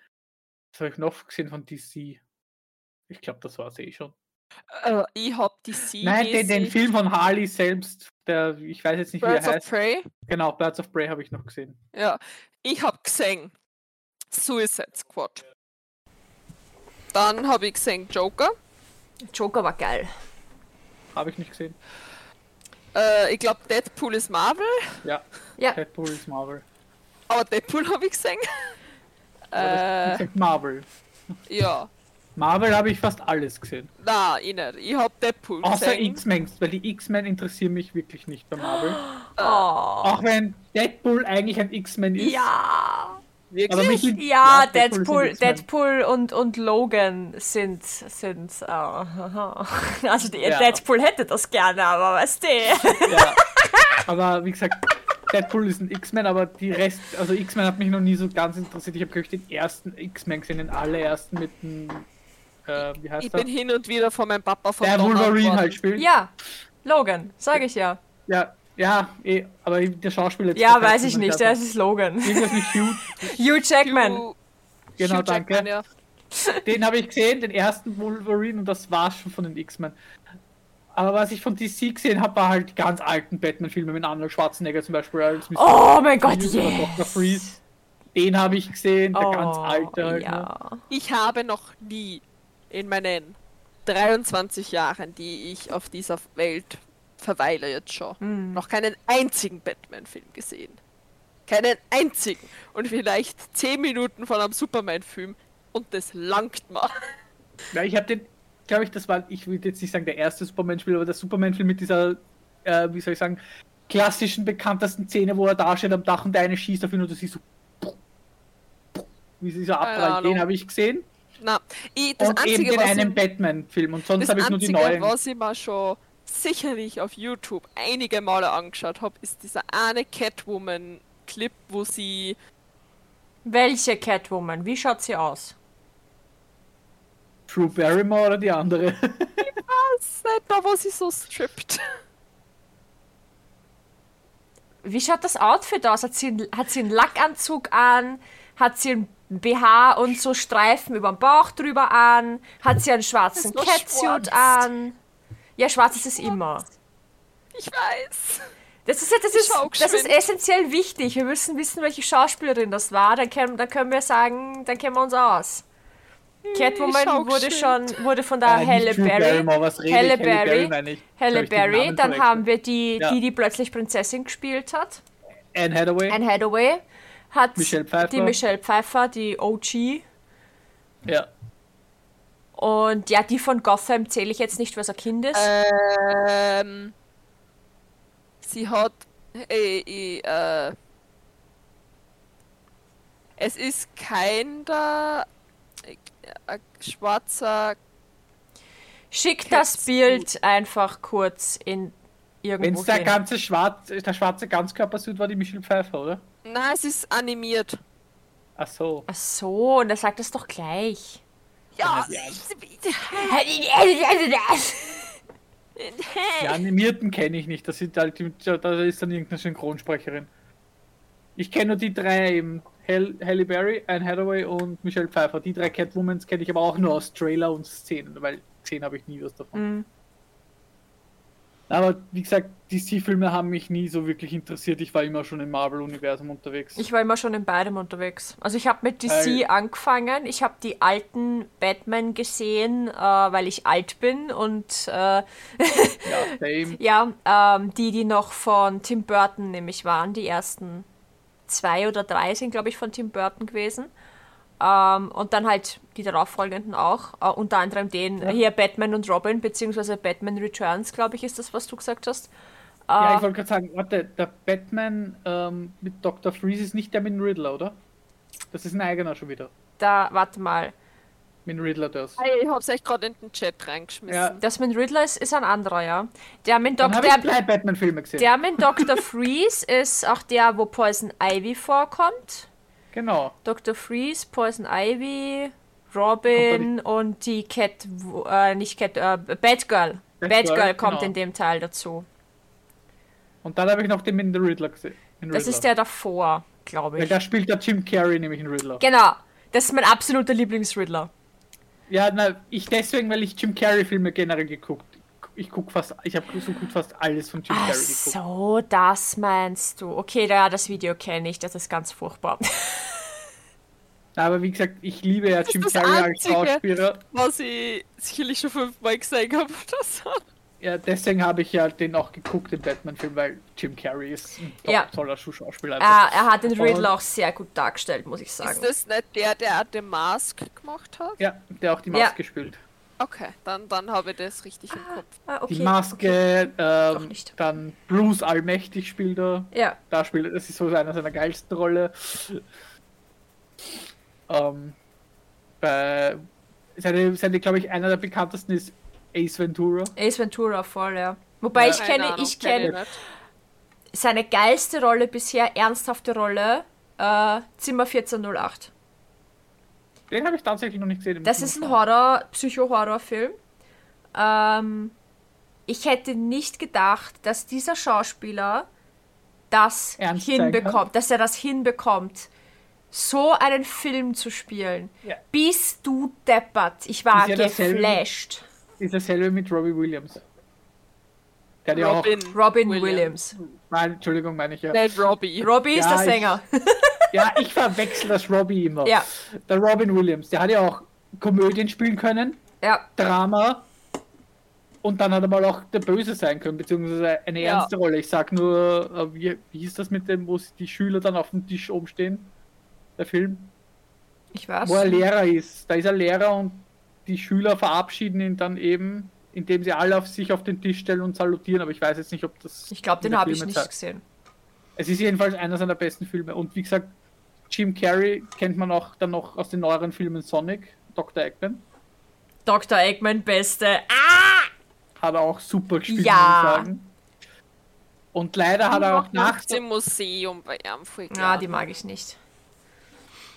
C: Was habe ich noch gesehen von DC? Ich glaube, das war es eh schon.
B: Äh, ich hab die Sie
C: Nein, den, den Film von Harley selbst, der, ich weiß jetzt nicht,
B: Birds
C: wie er
B: of
C: heißt.
B: Prey.
C: Genau, Birds of Prey habe ich noch gesehen.
B: Ja, ich hab gesehen Suicide Squad. Dann habe ich gesehen Joker.
A: Joker war geil.
C: Habe ich nicht gesehen.
B: Äh, ich glaube Deadpool ist Marvel,
C: Ja,
A: Ja,
C: Deadpool ist Marvel.
B: aber Deadpool habe ich gesehen.
C: Aber
B: äh,
C: Marvel.
B: ja.
C: Marvel habe ich fast alles gesehen.
B: Na, ich nicht. Ich hab Deadpool
C: Außer
B: gesehen.
C: X-Men, weil die X-Men interessieren mich wirklich nicht bei Marvel.
A: oh.
C: Auch wenn Deadpool eigentlich ein X-Men ist.
A: ja.
C: Aber mich
B: Wirklich?
C: in-
A: Ja,
C: ein
A: Deadpool. Deadpool und, und Logan sind, sind, äh, also die,
C: Ja.
A: Deadpool hätte das gerne, aber weißt du.
C: Ja. Aber wie gesagt, Deadpool ist ein X-Men, aber die Rest, also X-Men hat mich noch nie so ganz interessiert. Ich habe, glaube ich, den ersten X-Men gesehen, den allerersten mit dem äh, wie heißt
B: Ich
C: er?
B: bin hin und wieder von meinem Papa
C: Der
B: verdonnert
C: Wolverine
B: worden.
C: halt spielt.
A: Ja, Logan, sage ich ja.
C: Ja, ja, eh, aber der Schauspieler jetzt
A: Ja, weiß ich nicht, der ist Logan.
C: Irgendwas mit Hugh,
A: Hugh Jackman.
B: Hugh-
C: Genau,
B: Hugh Jackman,
C: danke.
B: Ja.
C: den habe ich gesehen, den ersten Wolverine und das war's schon von den X-Men. Aber was ich von DC gesehen habe, war halt die ganz alten Batman-Filme mit Arnold Schwarzenegger zum Beispiel als Mr.
A: Oh mein Gott, yes.
C: Dr. Freeze. Den habe ich gesehen, der
A: Oh,
C: ganz alte halt. Ne?
A: ja.
B: Ich habe noch nie in meinen 23 Jahren, die ich auf dieser Welt verweile jetzt schon,
A: Hm.
B: noch keinen einzigen Batman-Film gesehen. Keinen einzigen. Und vielleicht 10 Minuten von einem Superman-Film. Und das langt mal.
C: Ja, ich habe den, glaube ich, das war, ich will jetzt nicht sagen der erste Superman-Spiel, aber der Superman-Film mit dieser, äh, wie soll ich sagen, klassischen, bekanntesten Szene, wo er da steht am Dach und der eine schießt auf ihn und du siehst so, wie sie so abprallt.
B: Ahnung.
C: Den habe ich gesehen.
B: Na, ich, das
C: und
B: Einzige,
C: eben den einen Batman-Film und sonst habe ich nur die neuen.
B: was ich mir schon sicherlich auf YouTube einige Male angeschaut habe, ist dieser eine Catwoman-Clip, wo sie
A: Welche Catwoman? Wie schaut sie aus?
C: True Barrymore oder die andere?
B: Seit da, wo sie so strippt.
A: Wie schaut das Outfit aus? Hat sie, einen- hat sie einen Lackanzug an? Hat sie einen BH und so Streifen über dem Bauch drüber an? Hat sie einen schwarzen Catsuit
B: schwarz.
A: an? Ja, schwarz ist es immer.
B: Ich weiß.
A: Das ist, das, ist, das ist essentiell wichtig. Wir müssen wissen, welche Schauspielerin das war. Dann können, dann können wir sagen, dann kennen wir uns aus.
B: schau
A: Catwoman wurde schon wurde von der
C: Äh,
A: Halle Berry. Halle Berry. Halle Berry, dann haben wir die,
C: Ja.
A: die, die plötzlich Prinzessin gespielt hat.
C: Anne Hathaway.
A: Anne Hathaway hat
C: Michelle Pfeiffer.
A: die Michelle Pfeiffer, die OG.
C: Ja.
A: Und ja, die von Gotham zähle ich jetzt nicht, was ein Kind ist.
B: Ähm, sie hat. Äh, äh, äh, es ist kein da. Äh, schwarzer.
A: Schick das. Bild einfach kurz in
C: Wenn
A: irgendwo
C: es der ganze schwarz, der schwarze Ganzkörpersuit war, die Michelle Pfeiffer, oder?
B: Nein, es ist animiert.
C: Ach so.
A: Ach so, und er sagt es doch gleich.
B: Ja.
C: Die animierten kenne ich nicht. Das sind halt, die- da ist dann irgendeine Synchronsprecherin. Ich kenne nur die drei eben. Hall, Halle Berry, Anne Hathaway und Michelle Pfeiffer. Die drei Catwomans kenne ich aber auch nur aus Trailer und Szenen, weil gesehen habe ich nie was davon.
A: Mhm.
C: Aber wie gesagt, DC-Filme haben mich nie so wirklich interessiert. Ich war immer schon im Marvel-Universum unterwegs.
A: Ich war immer schon in beidem unterwegs. Also ich habe mit DC
C: Weil-
A: angefangen. Ich habe die alten Batman gesehen, äh, weil ich alt bin und äh,
C: ja,
A: ja, ähm, die, die noch von Tim Burton nämlich waren, die ersten zwei oder drei sind, glaube ich, von Tim Burton gewesen. Ähm, und dann halt die darauffolgenden auch. Äh, unter anderem den
C: Ja.
A: hier Batman und Robin, beziehungsweise Batman Returns, glaube ich, ist das, was du gesagt hast.
C: Ja,
A: Äh,
C: ich wollte gerade sagen, warte, der Batman ähm, mit Dr. Freeze ist nicht der mit Riddler, oder? Das ist ein eigener schon wieder.
A: da, warte mal.
C: Mit Riddler das.
B: Ich hab's echt gerade in den Chat reingeschmissen.
C: Ja.
A: Das mit Riddler ist, ist ein anderer, ja. Der mit,
C: ich
A: der,
C: drei Batman-Filme gesehen.
A: der mit Dr. Freeze ist auch der, wo Poison Ivy vorkommt.
C: Genau.
A: Dr. Freeze, Poison Ivy, Robin und die Cat, äh, nicht Cat, äh, Batgirl.
C: Batgirl,
A: Batgirl kommt
C: genau.
A: in dem Teil dazu.
C: Und dann habe ich noch den mit dem Riddler gesehen. Den
A: Das
C: Riddler.
A: ist der davor, glaube
C: Weil
A: ich.
C: da spielt der Jim Carrey nämlich in Riddler.
A: Genau, das ist mein absoluter Lieblingsriddler.
C: Ja, na, ich deswegen, weil ich Jim Carrey-Filme generell geguckt. Ich guck fast, ich habe so gut fast alles von Jim
A: Ach
C: Carrey geguckt.
A: so, das meinst du. Okay, ja, das Video kenne ich, das ist ganz furchtbar.
C: Aber wie gesagt, ich liebe ja
B: ist
C: Jim
B: das
C: Carrey als
B: Einzige.
C: Schauspieler.
B: Was ich sicherlich schon fünfmal gesehen habe oder so.
C: Ja, deswegen habe ich ja den auch geguckt, den Batman-Film, weil Jim Carrey ist ein to-
A: Ja.
C: toller Schauspieler.
A: er,
C: einfach.
A: er hat den Riddler auch sehr gut dargestellt, muss ich sagen.
B: Ist das nicht der, der The Mask gemacht hat?
C: Ja, der auch die
A: Ja.
C: Maske spielt.
B: Okay, dann, dann habe ich das richtig im Kopf.
A: Ah, okay.
C: Die Maske,
A: Doch
C: ähm,
A: nicht.
C: dann Bruce Allmächtig spielt er.
A: Ja,
C: Da spielt er, das ist so einer seiner geilsten Rolle. Ähm, bei, seine, seine glaube ich, einer der bekanntesten ist Ace Ventura.
A: Ace Ventura voll, ja. Wobei
C: Ja.
A: ich kenne,
B: Ahnung,
A: ich
B: kenn
A: kenne seine geilste Rolle bisher, ernsthafte Rolle, äh, Zimmer 1408.
C: Den habe ich tatsächlich noch nicht gesehen.
A: Das ist ein. Horror, Psycho-Horror-Film. Ähm, ich hätte nicht gedacht, dass dieser Schauspieler das
C: Ernst
A: hinbekommt, dass er das hinbekommt, so einen Film zu spielen.
C: Ja.
A: Bist du deppert? Ich war
C: Ist ja dasselbe-
A: geflasht.
C: Ist dasselbe mit Robbie Williams. Der ja auch.
B: Robin.
A: Robin Williams.
C: Nein, Entschuldigung, meine ich ja.
B: Nicht Robbie.
A: Robbie ist der
C: ich-
A: Sänger.
C: Ja, ich verwechsel das Robbie immer.
A: Ja.
C: Der Robin Williams, der hat ja auch Komödien spielen können,
A: Ja,
C: Drama und dann hat er mal auch der Böse sein können, beziehungsweise eine
B: Ja.
C: ernste Rolle. Ich sag nur, äh, wie, wie hieß das mit dem, wo die Schüler dann auf dem Tisch oben stehen? Der Film?
A: ich weiß.
C: Wo er Lehrer ist. Da ist er Lehrer und die Schüler verabschieden ihn dann eben, indem sie alle auf sich auf den Tisch stellen und salutieren, aber ich weiß jetzt nicht, ob das.
A: Ich glaube, den habe ich nicht
C: jetzt-
A: gesehen.
C: Es ist jedenfalls einer seiner besten Filme. Und wie gesagt, Jim Carrey kennt man auch dann noch aus den neueren Filmen Sonic, Dr. Eggman.
A: Dr. Eggman, beste. Ah!
C: Hat er auch super gespielt,
A: Ja.
C: muss ich sagen. Und leider hat er auch nach.
B: Nachts im Museum bei ihm voll gern.
A: Ah, die mag ich nicht.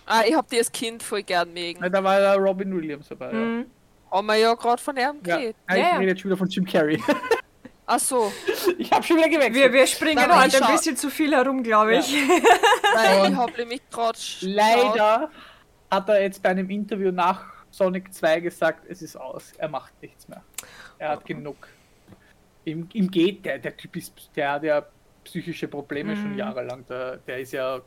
B: ah, ich hab die als Kind voll gern mögen.
C: Da war der Robin Williams dabei.
A: Mhm.
B: Haben wir ja gerade von ihm
C: Ja.
B: geredet.
C: Ja, ich
A: Ja, ja.
C: rede jetzt schon wieder von Jim Carrey.
B: Ach so.
C: ich habe schon wieder gewechselt.
A: Wir, wir springen
B: Aber
A: heute ein bisschen zu viel herum, glaube ich.
B: Nein,
C: Und
B: ich hab nämlich gerade
C: Leider hat er jetzt bei einem Interview nach Sonic 2 gesagt, es ist aus, er macht nichts mehr. Er hat genug. Ihm, ihm geht, der, der Typ ist, der hat ja psychische Probleme schon jahrelang. Der, der ist ja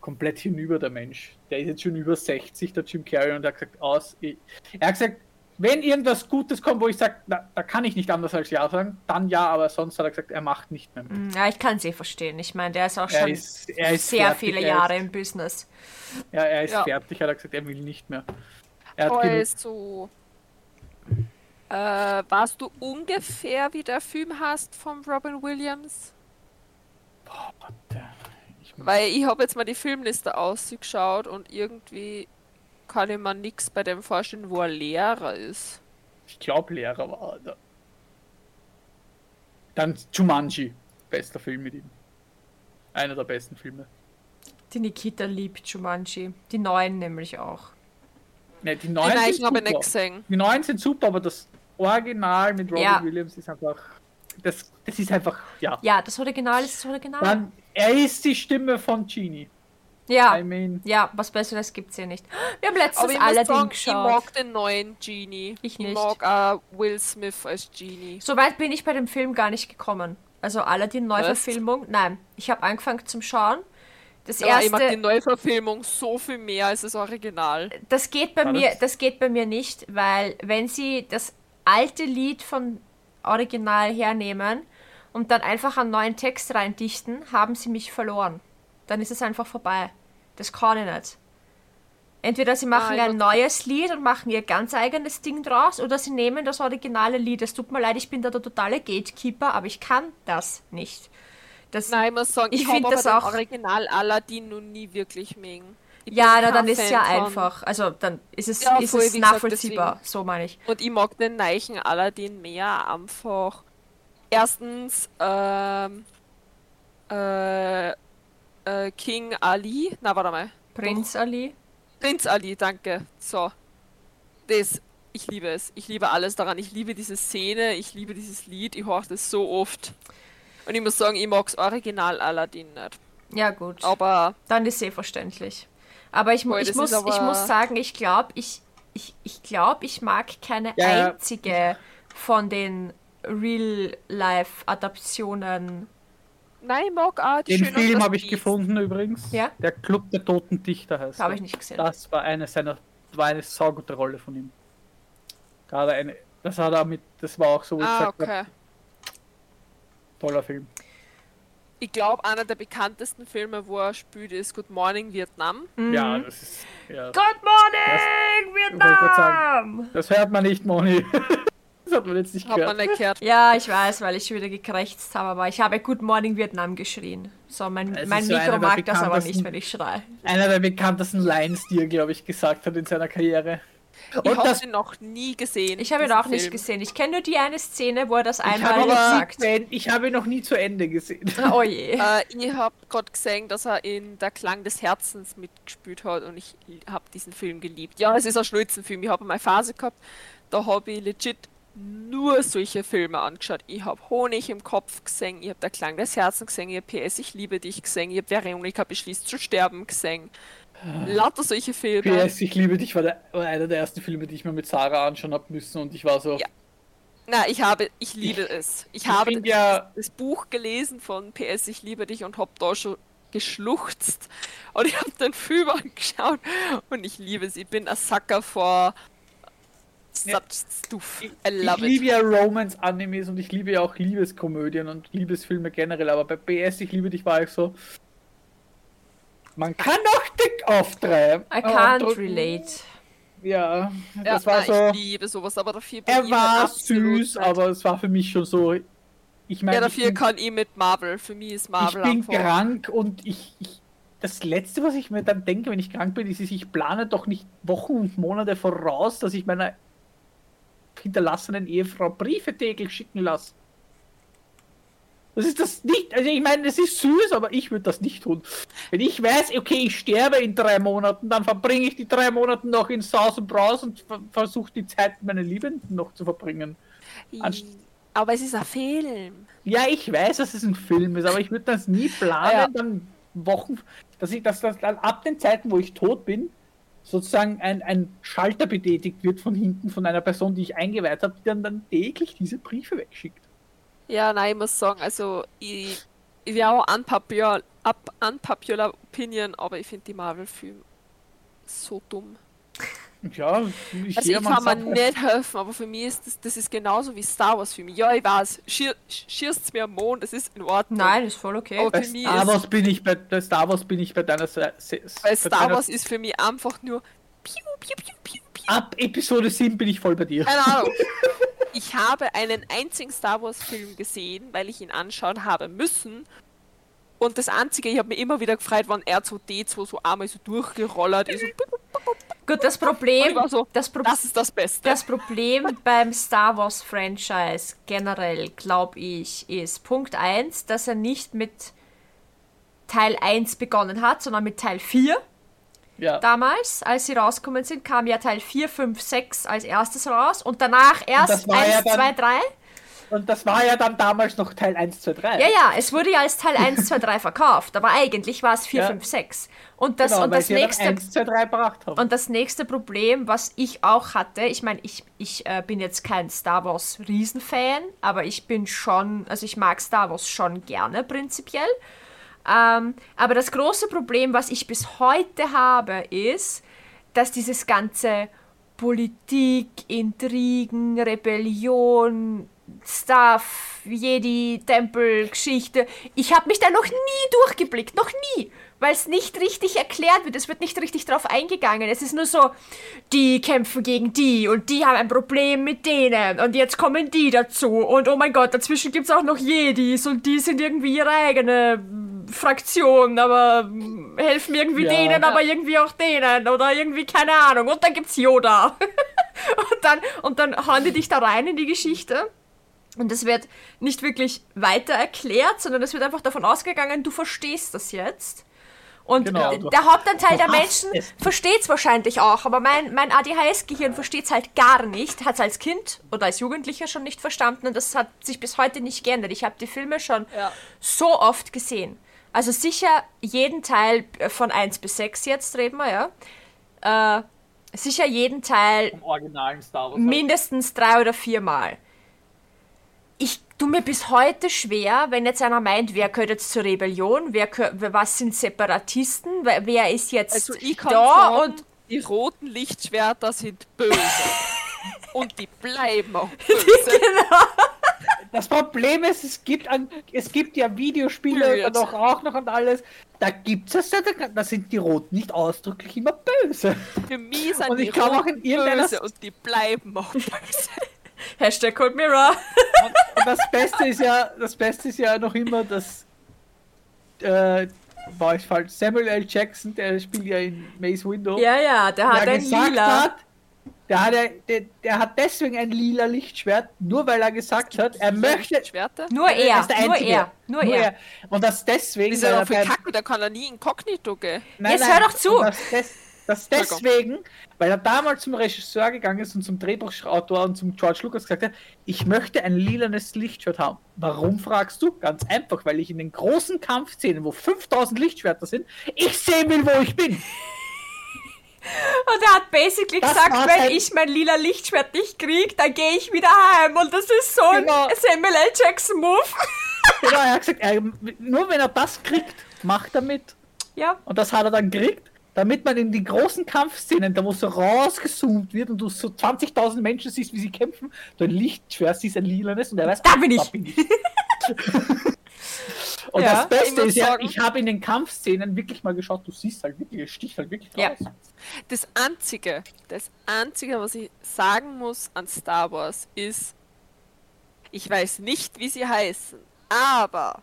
C: komplett hinüber, der Mensch. Der ist jetzt schon über 60, der Jim Carrey, und er hat gesagt, aus. Ich, er hat gesagt, wenn irgendwas Gutes kommt, wo ich sage, da, da kann ich nicht anders als Ja sagen, dann ja, aber sonst hat er gesagt, er macht nicht mehr. mit.
A: Ja, ich kann es eh verstehen. Ich meine, der ist auch
C: Er
A: schon
C: ist, er ist
A: sehr
C: fertig,
A: viele
C: er
A: Jahre
C: Ist,
A: im Business.
C: ja, er ist
B: Ja.
C: fertig, hat er gesagt, er will nicht mehr. Er hat
B: Oh,
C: genug
B: also. Äh, weißt du ungefähr, wie der Film heißt von Robin Williams?
C: Ich muss-
B: Weil ich habe jetzt mal die Filmliste ausgeschaut und irgendwie kann ich mir nichts bei dem vorstellen, wo er Lehrer ist.
C: Ich glaube, Lehrer war er. Dann Jumanji, bester Film mit ihm. Einer der besten Filme.
A: Die Nikita liebt Jumanji. Die neuen nämlich auch.
C: Ne, die
B: Die
C: neuen,
B: Nein,
C: sind
B: ich habe
C: super.
B: nicht gesehen.
C: Die neuen sind super, aber das Original mit Robin
A: Ja.
C: Williams ist einfach. Das, das ist einfach, ja.
A: Ja, das Original ist das Original.
C: Dann, er ist die Stimme von Genie.
A: Ja.
C: I mean,
A: Ja, was Besseres gibt's hier nicht. Wir haben letztens
B: Aber ich muss
A: Aladdin
B: sagen, ich
A: geschaut.
B: mag den neuen Genie.
A: Ich nicht.
B: Ich mag auch Will Smith als Genie.
A: So weit bin ich bei dem Film gar nicht gekommen. Also Aladdin Neuverfilmung. Nein, ich habe angefangen zum Schauen. Das
B: Aber ich mag die
A: erste,
B: Neuverfilmung so viel mehr als das Original.
A: das geht bei
C: War
A: mir,
C: das-
A: das geht bei mir nicht, weil wenn sie das alte Lied von Original hernehmen und dann einfach einen neuen Text reindichten, haben sie mich verloren. Dann ist es einfach vorbei. Das kann ich nicht. Entweder sie machen
B: Ah,
A: ein neues Lied und machen ihr ganz eigenes Ding draus, oder sie nehmen das originale Lied. Es tut mir leid, ich bin da der totale Gatekeeper, aber ich kann das nicht. Das,
B: Nein, ich muss sagen,
A: Ich
B: ich,
A: find
B: habe
A: das auch-
B: Original Aladdin noch nie wirklich. Ich
A: ja, na, dann ist es ja einfach. Also dann ist es,
B: Ja,
A: ist
B: voll,
A: es
B: gesagt,
A: nachvollziehbar,
B: deswegen.
A: so meine ich.
B: Und ich mag den neichen Aladdin mehr einfach. Erstens, ähm, äh, äh, King Ali. Na, warte mal.
A: Prinz Ali.
B: Prinz Ali, danke. So. Das, ich liebe es. Ich liebe alles daran. Ich liebe diese Szene, ich liebe dieses Lied, ich höre das so oft. Und ich muss sagen, ich mag's Original Aladdin nicht.
A: Ja, gut.
B: Aber
A: Dann ist eh verständlich. Aber ich,
B: Voll,
A: ich,
B: das
A: muss,
B: aber-
A: ich muss sagen, ich glaube, ich, ich, ich, glaub, ich mag keine
C: Ja, ja.
A: einzige von den Real-Life-Adaptionen.
B: Nein, mag auch die
C: den Film
B: das
C: habe ich
B: Biest.
C: gefunden übrigens.
A: Ja?
C: Der Club der Toten Dichter heißt.
A: Habe ich nicht gesehen.
C: Das war eine seiner, war eine saugute Rolle von ihm. Gerade eine, das hat er mit, das war auch so, wie ich
B: Ah,
C: gesagt
B: okay.
C: toller Film.
B: Ich glaube, einer der bekanntesten Filme, wo er spielt, ist Good Morning Vietnam.
C: Ja, das ist, ja,
A: Good morning,
C: grad
A: Vietnam!
C: das hört man nicht, Moni. das hat man jetzt nicht
B: Hat man
C: gehört.
B: nicht gehört.
A: Ja, ich weiß, weil ich schon wieder gekrächzt habe, aber ich habe Good Morning Vietnam geschrien. So, mein, mein
C: so
A: Mikro
C: der
A: mag das aber nicht, wenn ich schreie.
C: Einer der bekanntesten Lines, die er, glaube ich, gesagt hat in seiner Karriere.
B: Ich
C: Und
B: habe
C: das-
B: ihn noch nie gesehen.
A: Ich habe ihn auch nicht
B: Film.
A: gesehen. Ich kenne nur die eine Szene, wo er das
C: Ich
A: einmal
C: habe, ihn noch nie
A: sagt.
C: zu Ende, ich habe ihn noch nie zu Ende gesehen.
A: Oh je.
B: Äh, ich habe gerade gesehen, dass er in Der Klang des Herzens mitgespielt hat und ich habe diesen Film geliebt. Ja, es ist ein Schnulzenfilm. Ich habe mal eine Phase gehabt, da habe ich legit nur solche Filme angeschaut. Ich habe Honig im Kopf gesehen, ich habe Der Klang des Herzens gesehen, ich habe PS Ich liebe dich gesehen, ich habe Veronika beschließt zu sterben gesehen. Lauter solche Filme.
C: PS, ich liebe dich war, der, war einer der ersten Filme, die ich mir mit Sarah anschauen habe müssen und ich war so.
B: Ja. Na, ich habe, ich liebe es. Ich,
C: Ich
B: habe
C: ja-
B: das Buch gelesen von PS Ich liebe dich und habe da schon geschluchzt. Und ich habe den Film angeschaut und ich liebe es. Ich bin ein Sucker vor such
C: Ja.
B: stuff. I
C: Ich
B: love
C: liebe ja Romance-Animes und ich liebe ja auch Liebeskomödien und Liebesfilme generell, aber bei PS, ich liebe dich, war ich so. Man kann auch dick auftreiben.
A: I can't
C: Aufdrücken.
A: relate.
C: Ja,
B: Ja,
C: das war
B: na,
C: so.
B: Ich liebe sowas, aber dafür bin
C: Er
B: ich
C: war
B: halt
C: süß,
B: nicht-
C: aber es war für mich schon so. Ich meine,
B: Ja,
C: ich
B: dafür
C: bin,
B: kann ich mit Marvel. Für mich ist
C: ich
B: Marvel
C: bin
B: einfach-
C: krank und ich, ich. Das letzte, was ich mir dann denke, wenn ich krank bin, ist, ich plane doch nicht Wochen und Monate voraus, dass ich meiner hinterlassenen Ehefrau Briefe täglich schicken lasse. Das ist das nicht. Also ich meine, es ist süß, aber ich würde das nicht tun. Wenn ich weiß, okay, ich sterbe in drei Monaten, dann verbringe ich die drei Monate noch in Saus und Braus und ver versuche die Zeit mit meinen Liebenden noch zu verbringen. Anst-
B: Aber es ist ein Film.
C: Ja, ich weiß, dass es ein Film ist, aber ich würde das nie planen,
B: ja.
C: dann Wochen, dass ich das dann ab den Zeiten, wo ich tot bin, sozusagen ein, ein Schalter betätigt wird von hinten von einer Person, die ich eingeweiht habe, die dann, dann täglich diese Briefe wegschickt.
B: Ja, nein, ich muss sagen, also ich, ich wäre auch unpopular, unpopular Opinion, aber ich finde die Marvel-Filme so dumm.
C: Ja, ich
B: Also ich
C: man
B: kann mir nicht helfen, aber für mich ist das, das ist genauso wie Star Wars für mich. Ja, ich weiß, schier, schierst mir am Mond, das ist in Ordnung.
A: Nein, ist voll okay.
B: Aber
C: Bei
B: für mich
C: Star
B: ist,
C: Wars bin ich bei, bei Star Wars bin ich bei deiner Seite.
B: weil Star Wars ist für mich einfach nur piu, piu, piu, piu, piu.
C: Ab Episode 7 bin ich voll bei dir.
B: Keine Ahnung. Ich habe einen einzigen Star Wars Film gesehen, weil ich ihn anschauen habe müssen. Und das einzige, ich habe mich immer wieder gefreut, wann R2D2 so einmal so durchgerollert ist. Und
A: Gut, das Problem,
B: so,
A: das, Pro
B: das ist das Beste.
A: das Problem beim Star Wars Franchise generell, glaube ich, ist Punkt 1, dass er nicht mit Teil 1 begonnen hat, sondern mit Teil 4.
C: Ja.
A: Damals, als sie rausgekommen sind, kam ja Teil 4, 5, 6 als erstes raus und danach erst
C: das war
A: 1,
C: ja dann-
A: 2, 3.
C: Und das war ja dann damals noch Teil 1, 2, 3.
A: Ja, ja, es wurde ja als Teil 1, 2, 3 verkauft, aber eigentlich war es 4,
C: Ja.
A: 5, 6. Und das,
C: genau,
A: und das nächste
C: 1, 2, 3 gebracht haben.
A: Und das nächste Problem, was ich auch hatte, ich meine, ich, ich äh, bin jetzt kein Star Wars Riesenfan, aber ich bin schon, also ich mag Star Wars schon gerne prinzipiell. Ähm, aber das große Problem, was ich bis heute habe, ist, dass dieses ganze Politik, Intrigen, Rebellion, Stuff, Jedi, Tempel, Geschichte. Ich habe mich da noch nie durchgeblickt, noch nie, weil es nicht richtig erklärt wird. Es wird nicht richtig drauf eingegangen. Es ist nur so, die kämpfen gegen die und die haben ein Problem mit denen und jetzt kommen die dazu und oh mein Gott, dazwischen gibt es auch noch Jedis und die sind irgendwie ihre eigene Fraktion, aber helfen irgendwie
C: Ja.
A: denen, aber irgendwie auch denen oder irgendwie keine Ahnung. Und dann gibt's Yoda. und dann und dann hauen die dich da rein in die Geschichte. Und es wird nicht wirklich weiter erklärt, sondern es wird einfach davon ausgegangen, du verstehst das jetzt. Und
C: Genau,
A: der Hauptanteil der Menschen versteht es wahrscheinlich auch, aber mein, mein ADHS-Gehirn versteht es halt gar nicht. Hat es als Kind oder als Jugendlicher schon nicht verstanden und das hat sich bis heute nicht geändert. Ich habe die Filme schon
B: Ja.
A: so oft gesehen. Also sicher jeden Teil äh, von 1 bis 6 jetzt reden wir, ja. Äh, sicher jeden Teil
C: Wars.
A: mindestens drei oder viermal. Ich tu mir bis heute schwer, wenn jetzt einer meint, wer gehört jetzt zur Rebellion, wer, was sind Separatisten, wer, wer ist jetzt
B: Also ich kann
A: da
B: sagen,
A: und
B: die roten Lichtschwerter sind böse. Und die bleiben auch böse.
C: Das Problem ist, es gibt, an, es gibt ja Videospiele
B: Period.
C: und auch, auch noch und alles. Da gibt es das, da, da sind die Roten nicht ausdrücklich immer böse.
B: Für mich sind
C: Und
B: die
C: ich kann auch
B: roten
C: in
B: böse und die bleiben auch böse.
A: Hashtag Cold Mirror.
C: Und das Beste ist ja, das Beste ist ja noch immer, dass äh, war ich falsch, Samuel L. Jackson, der spielt ja in Maze Window,
A: Ja, ja, der hat
C: der
A: ein
C: gesagt
A: Lila.
C: hat, der hat, der, der hat deswegen ein lila Lichtschwert, nur weil er gesagt hat, er möchte.
A: Nur
C: Er
A: er,
C: ist der
A: nur
C: Einzige.
A: er, nur er.
C: Und das deswegen.
B: Ist
C: er
B: noch viel
C: beim-
B: Kacke, da kann er nie inkognito gehen.
A: Jetzt hör doch zu.
C: und Das, des, das deswegen, weil er damals zum Regisseur gegangen ist und zum Drehbuchautor und zum George Lucas gesagt hat, ich möchte ein lilanes Lichtschwert haben. Warum fragst du? Ganz einfach, weil ich in den großen Kampfszenen, wo 5000 Lichtschwerter sind, ich sehen will, wo ich bin.
A: Und er hat basically
C: Das
A: gesagt, wenn ich mein lila Lichtschwert nicht krieg, dann gehe ich wieder heim. Und das ist so ein
C: Genau.
A: Samuel L. Jackson Move.
C: Genau, er hat gesagt, er, nur wenn er das kriegt, macht er mit.
A: ja.
C: Und das hat er dann gekriegt, damit man in die großen Kampfszenen, da wo so rausgezoomt wird und du so 20.000 Menschen siehst, wie sie kämpfen, du ein Lichtschwert siehst, ein lilanes und er weiß,
A: Da bin ich.
C: und
A: Ja,
C: das Beste
B: ich
C: ist ja, ich habe in den Kampfszenen wirklich mal geschaut, du siehst halt wirklich, es sticht halt wirklich
A: Ja.
C: raus.
B: Das Einzige, das Einzige, was ich sagen muss an Star Wars ist, ich weiß nicht, wie sie heißen, aber,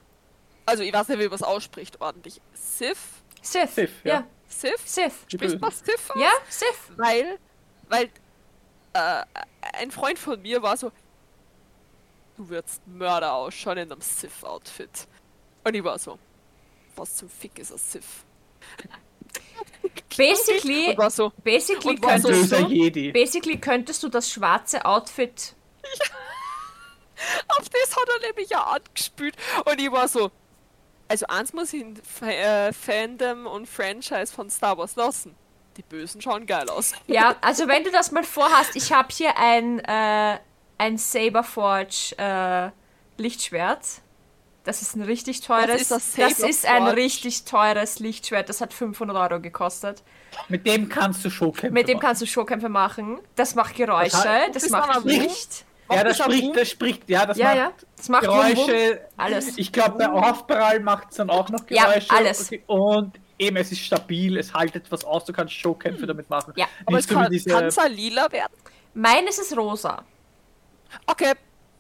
B: also ich weiß nicht, wie man es ausspricht ordentlich. Sith?
A: Sith.
C: Sith, ja.
A: ja.
B: Sith?
A: Sith.
C: Die
B: Spricht man. Sith aus?
A: Ja, Sith.
B: Weil, weil äh, ein Freund von mir war so, du würdest Mörder ausschauen in einem Sith-Outfit. Und ich war so, was zum Fick ist ein Sith?
A: Basically,
B: Und war so,
A: basically,
B: Und war
C: Ein
B: so-
A: könntest,
C: böser
A: du,
C: Jedi.
A: basically könntest du das schwarze Outfit.
B: auf das hat er nämlich ja angespült. Und ich war so, also eins muss ich äh, Fandom und Franchise von Star Wars lassen. Die Bösen schauen geil aus.
A: Ja, also wenn du das mal vorhast, ich habe hier ein, äh, ein Saberforge äh, Lichtschwert. Das ist ein richtig teures.
B: ist das
A: das ist ein richtig teures Lichtschwert. Das hat 500 Euro gekostet.
C: Mit dem kannst du Showkämpfe
A: Mit dem
C: machen.
A: kannst du Showkämpfe machen. Das macht Geräusche,
C: Das hat-
A: das macht
B: aber
A: Licht.
C: Ja, das spricht, das spricht, ja, das
A: Ja,
C: macht
A: ja. Das macht Wum.
C: Geräusche.
A: Alles.
C: Ich glaube, bei Aufprall macht es dann auch noch
A: Ja,
C: Geräusche.
A: alles.
C: Okay, Und eben, es ist stabil, es haltet was aus, du kannst Showkämpfe damit machen.
A: Ja.
B: Aber
C: Nicht
B: es kann,
C: diese-
B: kann's auch lila werden.
A: Meines ist rosa.
B: Okay,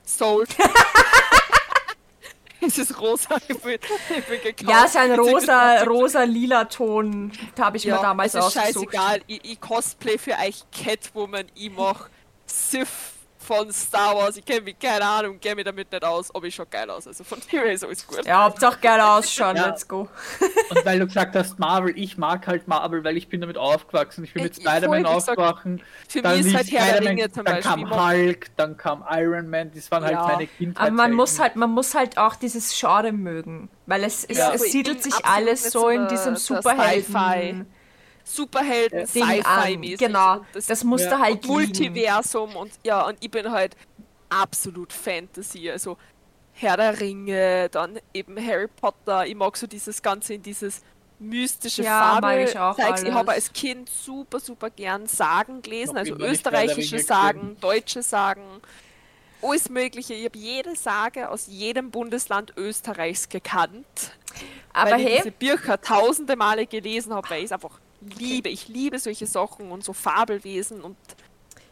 B: sold. es ist rosa. Gekauft.
A: Ja, ist ein rosa,
B: Beziehungsweise-
A: rosa-lila Ton. Da habe ich mir damals
B: es ist
A: ausgesucht.
B: scheißegal. Ich, ich cosplay für euch Catwoman, ich mach Sith von Star Wars. Ich kenne mich, keine Ahnung, kenne mich damit nicht aus, aber ich schau geil aus. Also von dem her ist alles gut.
A: Ja, Hauptsache geil ausschauen.
C: Ja.
A: Let's go.
C: Und weil du gesagt hast, Marvel, ich mag halt Marvel, weil ich bin damit aufgewachsen. Ich bin mit Spider-Man aufgewachsen.
B: Für
C: Dann
B: mich ist halt Herr der Ringe zum
C: dann
B: Beispiel.
C: kam Hulk, dann kam Iron Man, das waren halt
B: Ja.
C: meine Kindheit.
A: Aber man muss halt, man muss halt auch dieses Genre mögen. Weil es, es,
C: Ja.
A: es
B: Ich
A: siedelt sich alles so in diesem Superhelden.
B: Superhelden. Sci-Fi-mäßig.
A: Genau,
B: Das,
A: das musst
C: Ja.
A: halt
B: und. Multiversum und ja, und ich bin halt absolut Fantasy, also Herr der Ringe, dann eben Harry Potter. Ich mag so dieses Ganze in dieses mystische
A: Ja, mag ich auch.
B: Ich habe als Kind super, super gern Sagen gelesen, also österreichische Sagen, deutsche Sagen, alles Mögliche. Ich habe jede Sage aus jedem Bundesland Österreichs gekannt
A: Aber
B: weil ich
A: hey,
B: diese Bücher tausende Male gelesen habe, weil ich es einfach liebe. Ich liebe solche Sachen und so Fabelwesen und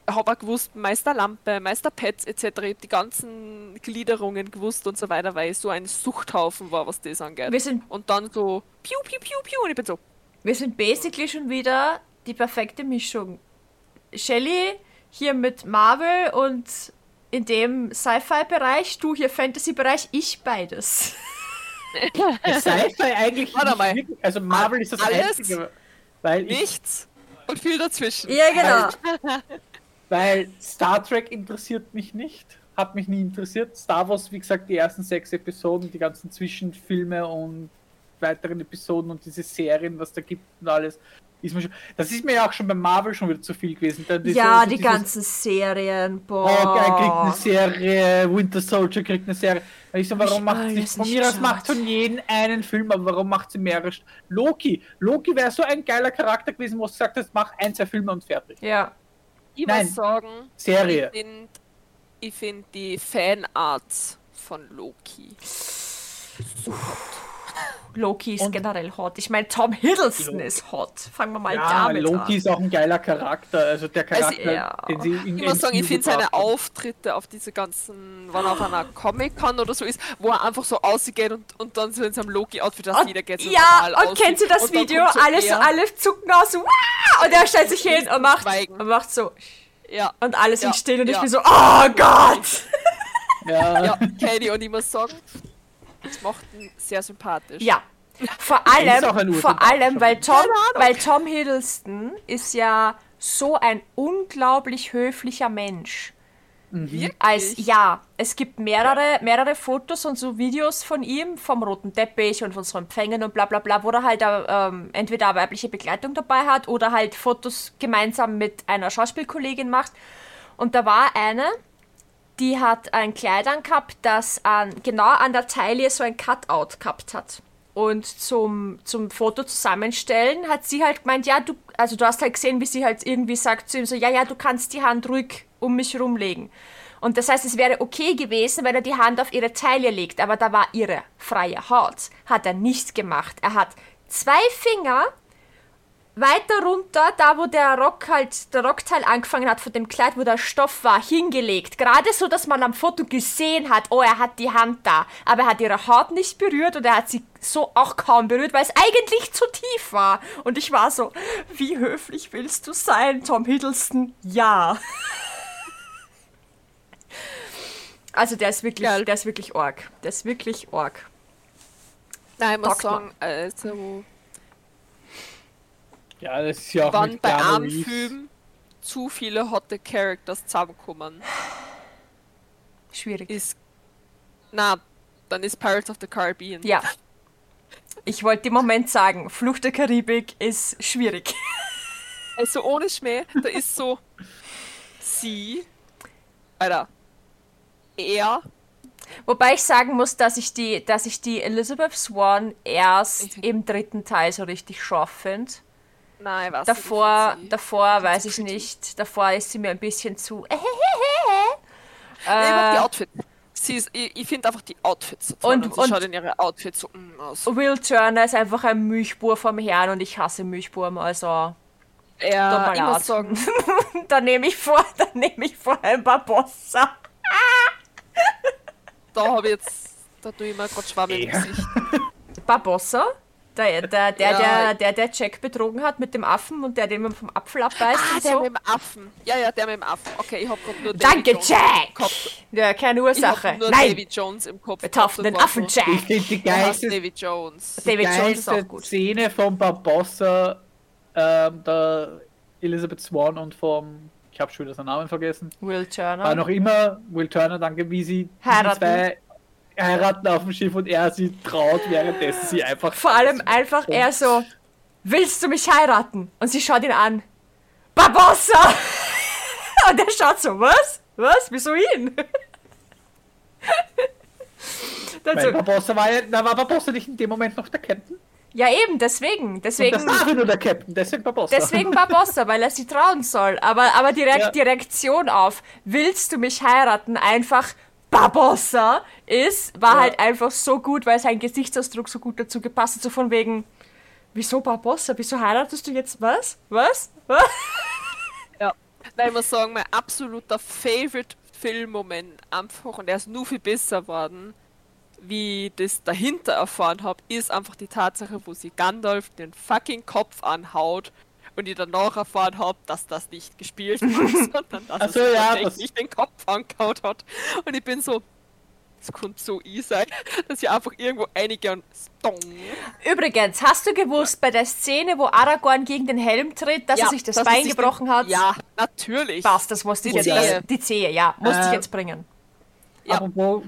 B: habe auch gewusst, Meister Lampe, Meister Pets etc. Ich habe die ganzen Gliederungen gewusst und so weiter, weil ich so ein Suchthaufen war, was das angeht.
A: wir sind,
B: Und dann so piu piu piu piu und ich bin so,
A: wir sind basically schon wieder die perfekte Mischung. Shelly hier mit Marvel und in dem Sci-Fi-Bereich, du hier Fantasy-Bereich, ich beides.
C: Sci-Fi eigentlich.
B: Warte
C: nicht
B: mal.
C: wirklich- Also Marvel ist das
B: Alles?
C: Einzige. Weil, ich,
B: nichts und viel dazwischen.
A: Ja, genau.
C: weil Star Trek interessiert mich nicht. Hat mich nie interessiert. Star Wars, wie gesagt, die ersten sechs Episoden, die ganzen Zwischenfilme und weiteren Episoden und diese Serien, was da gibt und alles. Ist mir schon, das ist mir ja auch schon bei Marvel schon wieder zu viel gewesen.
A: Ja,
C: so
A: die
C: dieses-
A: ganzen Serien,
C: Hawkeye kriegt eine
A: boah.
C: Serie, Winter Soldier kriegt eine Serie. Ich so, warum
A: Ich
C: macht sie, von
A: nicht
C: mir aus macht von jedem einen Film, aber warum macht sie mehrere? St- Loki, Loki wäre so ein geiler Charakter gewesen, wo du gesagt hast, mach ein, zwei Filme und fertig.
A: Ja.
B: Ich
C: Nein.
B: muss sagen,
C: Serie.
B: ich finde find die Fanarts von Loki so hot.
A: Loki ist
C: Und-
A: generell hot. Ich meine, Tom Hiddleston
C: Loki.
A: ist hot. Fangen wir mal
C: Ja,
A: damit
C: Loki
A: an.
C: ist auch ein geiler Charakter, also der Charakter,
A: ja.
C: den sie in
B: Ich muss sagen, ich finde seine. Auftritte auf diese ganzen, wann auf einer Comic-Con oder so ist, wo er einfach so aussieht und, und dann so in seinem Loki-Outfit, dass
A: Und,
B: jeder geht so
A: ja,
B: normal
A: und
B: aussieht.
A: kennt ihr das Video?
B: so
A: alle, so, alle zucken aus, und er stellt sich hin und macht, und macht so.
B: Ja.
A: Und alle sind
B: Ja,
A: still und ich
B: ja.
A: bin so, oh Gott!
C: Ja.
B: Ja, Katie, und ich muss sagen, das macht ihn sehr sympathisch.
A: Ja. Vor allem, vor allem, weil Tom, weil Tom Hiddleston ist ja so ein unglaublich höflicher Mensch.
B: Wirklich?
A: Als ja, es gibt mehrere, mehrere Fotos und so Videos von ihm vom roten Teppich und von so Empfängen und bla bla bla, wo er halt ähm, entweder eine weibliche Begleitung dabei hat oder halt Fotos gemeinsam mit einer Schauspielkollegin macht. Und da war eine, die hat ein Kleid angehabt, das an, genau an der Taille so ein Cutout gehabt hat. Und zum, zum Foto zusammenstellen hat sie halt gemeint, ja, du, also du hast halt gesehen, wie sie halt irgendwie sagt zu ihm so, ja, ja, du kannst die Hand ruhig um mich rumlegen. Und das heißt, es wäre okay gewesen, wenn er die Hand auf ihre Taille legt, aber da war ihre freie Haut. Hat er nicht gemacht. Er hat zwei Finger weiter runter, da wo der Rock halt, der Rockteil angefangen hat von dem Kleid, wo der Stoff war, hingelegt. Gerade so, dass man am Foto gesehen hat, oh, er hat die Hand da. Aber er hat ihre Haut nicht berührt und er hat sie so auch kaum berührt, weil es eigentlich zu tief war. Und ich war so, wie höflich willst du sein, Tom Hiddleston? Ja. Also der ist wirklich,
B: Geil.
A: der ist wirklich arg. Der ist wirklich arg.
B: Nein, ich muss
A: man.
B: sagen, also,
C: ja, das ist ja auch
B: wann bei einem. Film zu viele hotte Characters zusammenkommen,
A: Schwierig.
B: ist. Na, dann ist Pirates of the Caribbean.
A: Ja. Ich wollte im Moment sagen, Flucht der Karibik ist schwierig.
B: Also ohne Schmäh, da ist so sie, Alter, er,
A: Wobei ich sagen muss, dass ich die, dass ich die Elizabeth Swan erst im dritten Teil so richtig scharf finde.
B: Nein, was?
A: Davor, davor weiß ich
B: pretty.
A: nicht. Davor ist sie mir ein bisschen zu.
B: Nee, ich mag die
A: Äh,
B: Outfits. Sie ist, ich, ich finde einfach die Outfits so toll
A: Und-
B: und, sie
A: und-
B: schaut in ihre Outfits so mm, aus.
A: Will Turner ist einfach ein Milchbur vom Herrn und ich hasse Milchbuben, also
B: Ja, muss sagen,
A: da nehme ich vor, da nehme ich vor ein Barbossa.
B: da habe ich jetzt, da tue ich mir gerade Schwamm im. Gesicht.
A: Barbossa? Der, der, der,
B: Ja.
A: der, der, der Jack betrogen hat mit dem Affen und der den man vom Apfel abbeißt
B: Ah,
A: und
B: der
A: so.
B: mit dem Affen. Ja, ja, der mit dem Affen. Okay, ich habe gerade nur
A: Danke,
B: Jones
A: Jack!
B: im Kopf.
A: Ja, keine
B: Ich
A: Ursache. Nein,
B: David Jones im Kopf.
A: wir taufen den
B: war
A: Affen Jack.
C: Ich finde die geilste,
B: David Jones.
A: David Jones ist auch gut.
C: Szene von Barbossa, ähm, der Elizabeth Swan und vom, ich habe schon wieder seinen Namen vergessen,
A: Will
C: war
A: Turner.
C: noch immer Will Turner, danke, wie sie zwei heiraten auf dem Schiff und er sie traut, währenddessen sie einfach.
A: Vor allem einfach er so, willst du mich heiraten? Und sie schaut ihn an. Barbossa! Und er schaut so, was? Was? Wieso ihn? Dann so,
C: Barbossa war ja, da war Barbossa nicht in dem Moment noch der Captain.
A: ja eben, deswegen.
C: Und
A: Deswegen,
C: das war nur der Captain, deswegen Barbossa.
A: deswegen Barbossa, weil er sie trauen soll. Aber, aber die, Reak
C: Ja.
A: die Reaktion auf, willst du mich heiraten, einfach Barbossa ist, war
C: Ja.
A: halt einfach so gut, weil sein Gesichtsausdruck so gut dazu gepasst hat. So von wegen, wieso Barbossa? Wieso heiratest du jetzt was? Was? Was?
B: Ja. Nein, ich muss sagen, mein absoluter Favorite Filmmoment einfach, und er ist nur viel besser worden, wie ich das dahinter erfahren habe, ist einfach die Tatsache, wo sie Gandalf den fucking Kopf anhaut und ich danach erfahren habe, dass das nicht gespielt war, sondern dass
C: so,
B: er sich
C: ja,
B: tatsächlich den Kopf angehaut hat. Und ich bin so, es könnte so ich sein, dass ich einfach irgendwo einige und stong.
A: Übrigens, hast du gewusst, bei der Szene, wo Aragorn gegen den Helm tritt, dass er sich das Bein
B: sich
A: gebrochen
B: den,
A: hat?
B: Ja, natürlich.
A: Passt, das musste ich
B: Die
A: jetzt.
B: Zehe.
A: Das, die Zehe, ja. Musste ich
C: Äh,
A: jetzt bringen.
B: Ja.
C: Apropos,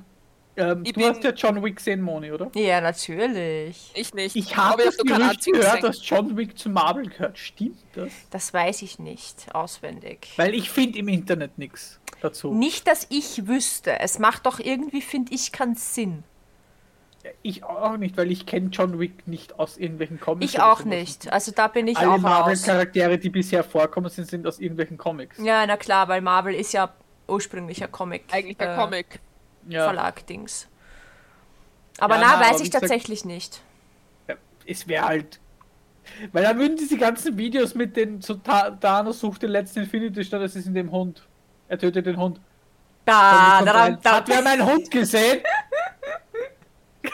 C: ähm,
B: Ich
C: du
B: bin-
C: hast ja John Wick gesehen, Moni, oder?
A: Ja, natürlich.
B: Ich nicht.
C: Ich habe das Gerücht gehört,
B: gesehen.
C: dass John Wick zu Marvel gehört. Stimmt das?
A: Das weiß ich nicht auswendig.
C: Weil ich finde im Internet nichts dazu.
A: Nicht, dass ich wüsste. Es macht doch irgendwie, finde ich, keinen Sinn.
C: Ich auch nicht, weil ich kenne John Wick nicht aus irgendwelchen Comics.
A: Ich auch nicht. Also da bin ich
C: Alle
A: auch raus.
C: Marvel-Charaktere, die bisher vorkommen, sind, sind aus irgendwelchen Comics.
A: Ja, na klar, weil Marvel ist ja ursprünglich ein Comic.
B: Eigentlich der
A: äh,
B: Comic.
C: Ja,
A: Verlag-Dings. Aber
C: Ja,
A: na,
C: na,
A: weiß
C: aber
A: ich tatsächlich nicht.
C: es wäre halt. Weil dann würden diese ganzen Videos mit den so Thanos sucht den letzten Infinity statt es ist in dem Hund. Er tötet den Hund.
A: Da, da, da,
C: rein, Hat wer meinen Hund gesehen?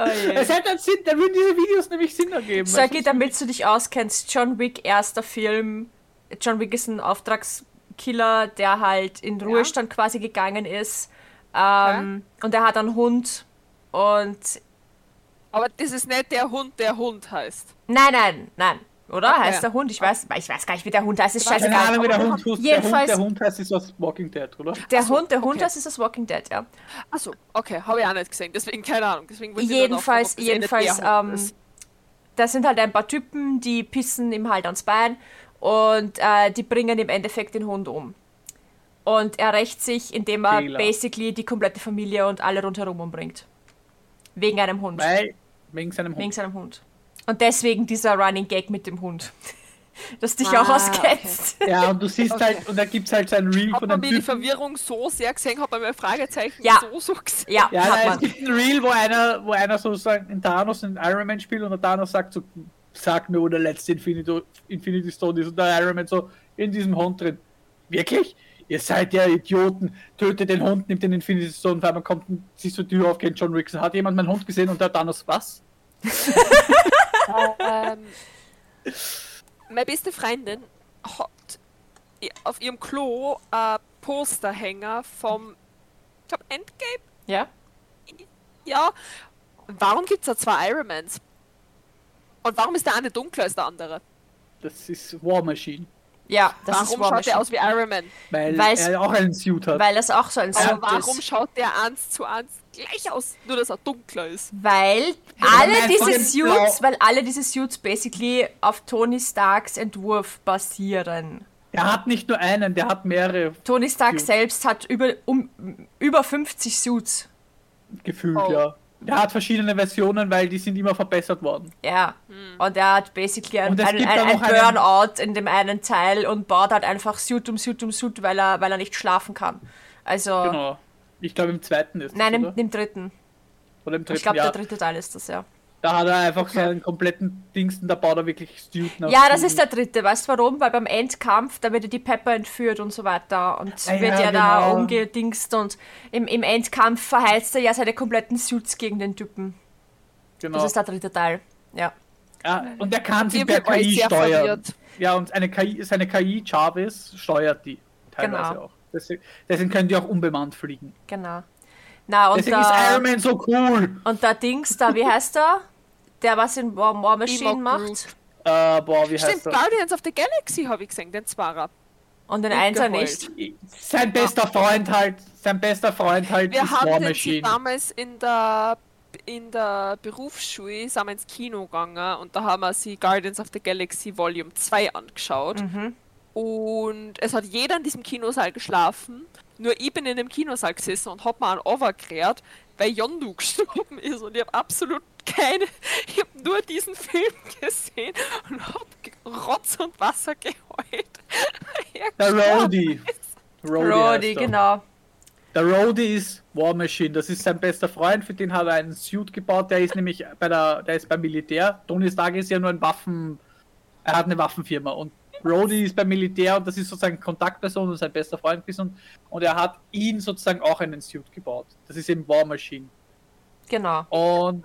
A: Oh.
C: Es hätte einen Sinn, dann würden diese Videos nämlich Sinn ergeben.
A: Sagi, damit du dich auskennst, John Wick erster Film John Wick ist ein Auftragskiller, der halt in Ruhestand quasi gegangen ist. Ähm, Und er hat einen Hund. Und
B: Aber das ist nicht der Hund, der Hund heißt.
A: nein, nein, nein. Oder?
B: Okay.
A: Heißt der Hund? Ich weiß, ich weiß gar nicht, wie der Hund heißt. Ist
B: Keine
C: Keine
A: scheißegal.
C: Ahnung, wie der Hund, heißt. der Hund,
A: jedenfalls-
C: der Hund heißt, ist aus Walking Dead, oder?
A: Der
B: so,
A: Hund, der Hund
B: okay.
A: heißt, ist das Walking Dead, ja.
B: Achso, okay, habe ich auch nicht gesehen, deswegen keine Ahnung. Deswegen
A: Jedenfalls,
B: das eh
A: jedenfalls, ähm,
B: ist.
A: da sind halt ein paar Typen, die pissen ihm halt ans Bein und äh, die bringen im Endeffekt den Hund um. Und er rächt sich, indem er
C: Fehler.
A: basically die komplette Familie und alle rundherum umbringt. Wegen einem Hund.
C: Weil, wegen seinem Hund.
A: Wegen seinem Hund. Und deswegen dieser Running Gag mit dem Hund. Dass dich
B: Ah,
A: auch auskennst.
C: Ja, und du siehst
B: Okay.
C: halt, und da gibt es halt so ein Reel
B: Hat
C: von einem
B: mir die. Verwirrung so sehr gesehen, hat man mir Fragezeichen
A: Ja.
B: so so gesehen.
A: Ja,
C: Ja,
A: hat
C: nein, es gibt ein Reel, wo einer, wo einer sozusagen in Thanos in Iron Man spielt und der Thanos sagt so, sag mir, wo der letzte Infinity, Infinity Stone ist. Und der Iron Man so, in diesem Hund drin. Wirklich? Ihr seid ja Idioten. Tötet den Hund, nimmt den Infinity Stone, und auf einmal kommt, siehst du die Tür auf, kennt John Wick. Hat jemand meinen Hund gesehen und der Thanos, was?
B: ähm, meine beste Freundin hat auf ihrem Klo ein Posterhänger vom, ich glaube, Endgame.
A: Ja?
B: Ja. Warum gibt es da zwei Ironmans? Und warum ist der eine dunkler als der andere?
C: Das ist War Machine.
A: Ja, das
B: warum
A: ist War
B: schaut der aus wie Iron Man?
C: Weil
A: Weil's-
C: er auch einen Suit hat.
A: Weil das auch so ein
B: Aber
A: Suit
B: warum
A: ist.
B: schaut der eins zu eins gleich aus? Nur, dass er dunkler ist.
A: Weil
C: weil
A: alle diese Suits, weil alle diese Suits basically auf Tony Starks Entwurf basieren.
C: Der hat nicht nur einen, der hat mehrere
A: Tony Stark
C: Suits.
A: selbst hat über, um, über 50 Suits.
C: gefühlt,
B: Oh.
C: ja. Der hat verschiedene Versionen, weil die sind immer verbessert worden.
A: Ja. Und er hat basically ein, ein, ein, ein Burnout in dem einen Teil und baut halt einfach Suit um Suit um Suit, weil er, weil er nicht schlafen kann. Also,
C: Genau. Ich glaube im zweiten ist das,
A: nein, im,
C: oder?
A: im dritten.
C: oder im dritten
A: Ich glaube,
C: ja.
A: der dritte Teil ist das, ja.
C: Da hat er einfach so einen kompletten Dingsten, da baut er wirklich Student auf
A: Ja, das ist der dritte. Weißt du warum? Weil beim Endkampf, da wird ja die Pepper entführt und so weiter und
C: Ah,
A: wird
C: ja,
A: da
C: genau.
A: umgedingst und im, im Endkampf verheizt er ja seine kompletten Suits gegen den Typen.
C: Genau.
A: Das ist der dritte Teil. Ja.
C: ja, und er kann sie per KI steuern.
B: verwirrt.
C: Ja, und eine KI, seine KI Jarvis steuert die teilweise
A: Genau.
C: auch. Deswegen, deswegen können die auch unbemannt fliegen.
A: Genau. Na, und
C: Deswegen ist Iron
A: der,
C: Man so cool.
A: und der Dings da, wie heißt er? Der was in War, War Machine
B: Emo
A: macht.
C: Äh, boah, wie
B: Stimmt,
C: heißt er?
B: Guardians of the Galaxy habe ich gesehen, den Zwarer.
A: Und den Einser nicht.
C: Sein bester Freund halt, sein bester Freund halt
B: Wir
C: ist War
B: haben den sie
C: Machine.
B: damals in der in der Berufsschule sind wir ins Kino gegangen und da haben wir sie Guardians of the Galaxy Volume 2 angeschaut.
A: Mhm.
B: Und es hat jeder in diesem Kinosaal geschlafen. Nur ich bin in dem Kinosaal gesessen und hab mir einen overgekehrt, weil Yondu gestorben ist. Und ich habe absolut keine. Ich habe nur diesen Film gesehen und hab Rotz und Wasser geheult. Er
C: Der Rhodey, heißt er.
A: genau.
C: Der Rhodey ist War Machine, das ist sein bester Freund, für den hat er einen Suit gebaut, der ist nämlich bei der, der ist beim Militär. Tony Stark ist ja nur ein Waffen, er hat eine Waffenfirma und Rhodey ist beim Militär und das ist sozusagen Kontaktperson und sein bester Freund gewesen und, und er hat ihn sozusagen auch einen Suit gebaut. Das ist eben War Machine.
A: Genau.
C: Und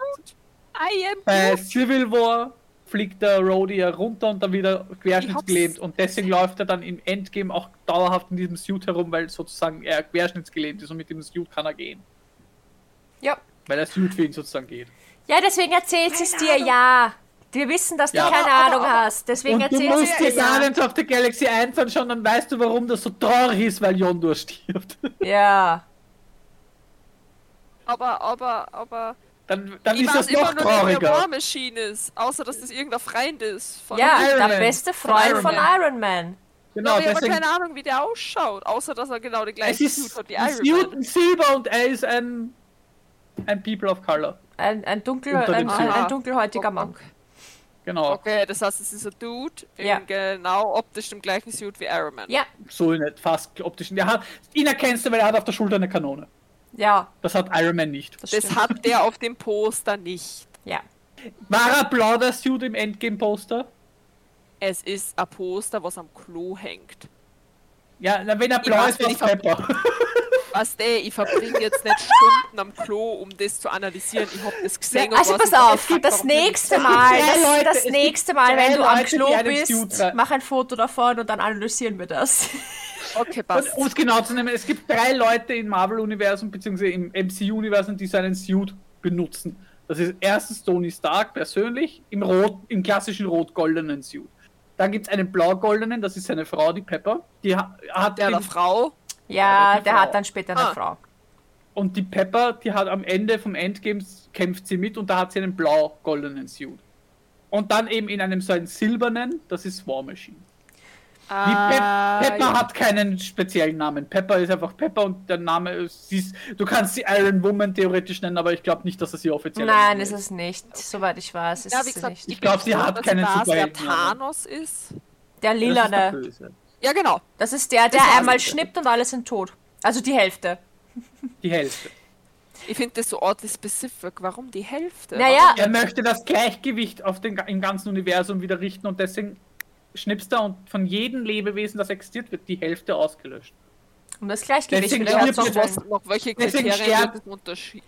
B: I am
C: bei. Civil War fliegt der Rhodey ja runter und dann wieder querschnittsgelähmt und deswegen läuft er dann im Endgame auch dauerhaft in diesem Suit herum, weil sozusagen er querschnittsgelähmt ist und mit dem Suit kann er gehen.
A: Ja.
C: Weil der Suit für ihn sozusagen geht.
A: Ja, deswegen erzählt es dir ja. Wir wissen, dass du
C: Ja.
A: keine
B: Aber-
A: Ahnung
B: aber-
A: hast. Deswegen
C: und du
A: erzählt sie
C: musst dir. Guardians of the Galaxy 1 anschauen, dann weißt du, warum das so traurig ist, weil Yondur stirbt.
A: Ja.
B: Aber, aber, aber.
C: Dann, dann ist das
B: immer
C: noch
B: nur, wer der War
C: trauriger.
B: Machine ist. Außer, dass das irgendein Freund ist. Von
A: Ja,
C: Iron
A: der
C: Man.
A: beste
C: Von
A: Freund
C: Iron
A: von
C: Man.
A: Iron Man.
C: Genau,
B: ja, aber ich habe
C: deswegen.
B: keine Ahnung, wie der ausschaut. Außer, dass er genau den gleichen
C: ist
B: Suit hat wie
C: ein
B: Iron Man.
C: ein Silber und er ist ein, ein People of Color.
A: Ein, ein, dunkel, ein, ein, ein dunkelhäutiger Mann.
C: Genau.
B: Okay, das heißt, es ist ein Dude
A: Ja.
B: in genau optisch dem gleichen Suit wie Iron Man.
A: Ja,
C: So nicht, fast optisch. Der hat, ihn erkennst du, weil er hat auf der Schulter eine Kanone.
A: ja,
C: Das hat Iron Man nicht.
A: das,
B: Das hat der auf dem Poster nicht.
A: Ja.
C: War er blau, der Suit im Endgame-Poster?
B: Es ist ein Poster, was am Klo hängt.
C: Ja, na, wenn er
B: Ich
C: blau
B: weiß,
C: ist,
B: wenn
C: was
B: ich
C: Pepper.
B: Weißt du, ich verbringe jetzt nicht Stunden am Klo, um das zu analysieren. Ich hab das gesehen. und
A: Also pass auf,
B: warum
A: das nächste
B: das-
A: Mal, das,
C: Leute,
A: das nächste Mal, wenn du am Klo bist,
C: tragen.
A: mach ein Foto davon und dann analysieren wir das.
B: Okay,
C: Und,
B: passt.
C: um es genau zu nehmen, es gibt drei Leute im Marvel-Universum bzw. im MCU-Universum, die so einen Suit benutzen. Das ist erstens Tony Stark persönlich im rot, im klassischen rot-goldenen Suit. Dann gibt es einen blau-goldenen, das ist seine Frau, die Pepper. Die ha hat
B: Der, der Frau.
A: Ja,
C: die
A: der
C: Frau.
A: hat dann später eine
B: Ah.
A: Frau.
C: und die Pepper, die hat am Ende vom Endgames kämpft sie mit und da hat sie einen blau-goldenen Suit. Und dann eben in einem so einen silbernen, das ist War Machine.
B: Ah,
C: Pepper
B: ja.
C: hat keinen speziellen Namen. Pepper ist einfach Pepper und der Name ist, sie ist, du kannst sie Iron Woman theoretisch nennen, aber ich glaube nicht, dass das ihr offiziell
A: Nein, ist es nicht. Soweit ich weiß, ist
B: Ja, wie
A: es
B: gesagt,
A: nicht.
C: Ich glaub,
B: bin
C: sie hat keinen.
B: Thanos ist.
A: Der
C: Das ist der
A: Lilane.
B: Ja, genau.
A: Das ist der, der einmal schnippt und alle sind tot. Also die Hälfte.
C: Die Hälfte.
B: Ich finde das so oddly specific. Warum die Hälfte?
A: Naja,
C: Er möchte das Gleichgewicht auf den, im ganzen Universum wieder richten und deswegen schnipst er und von jedem Lebewesen, das existiert, wird die Hälfte ausgelöscht.
A: um das Gleichgewicht
C: Deswegen
A: wieder herzustellen.
B: Nach welche
C: Deswegen
B: Kriterien unterschieden?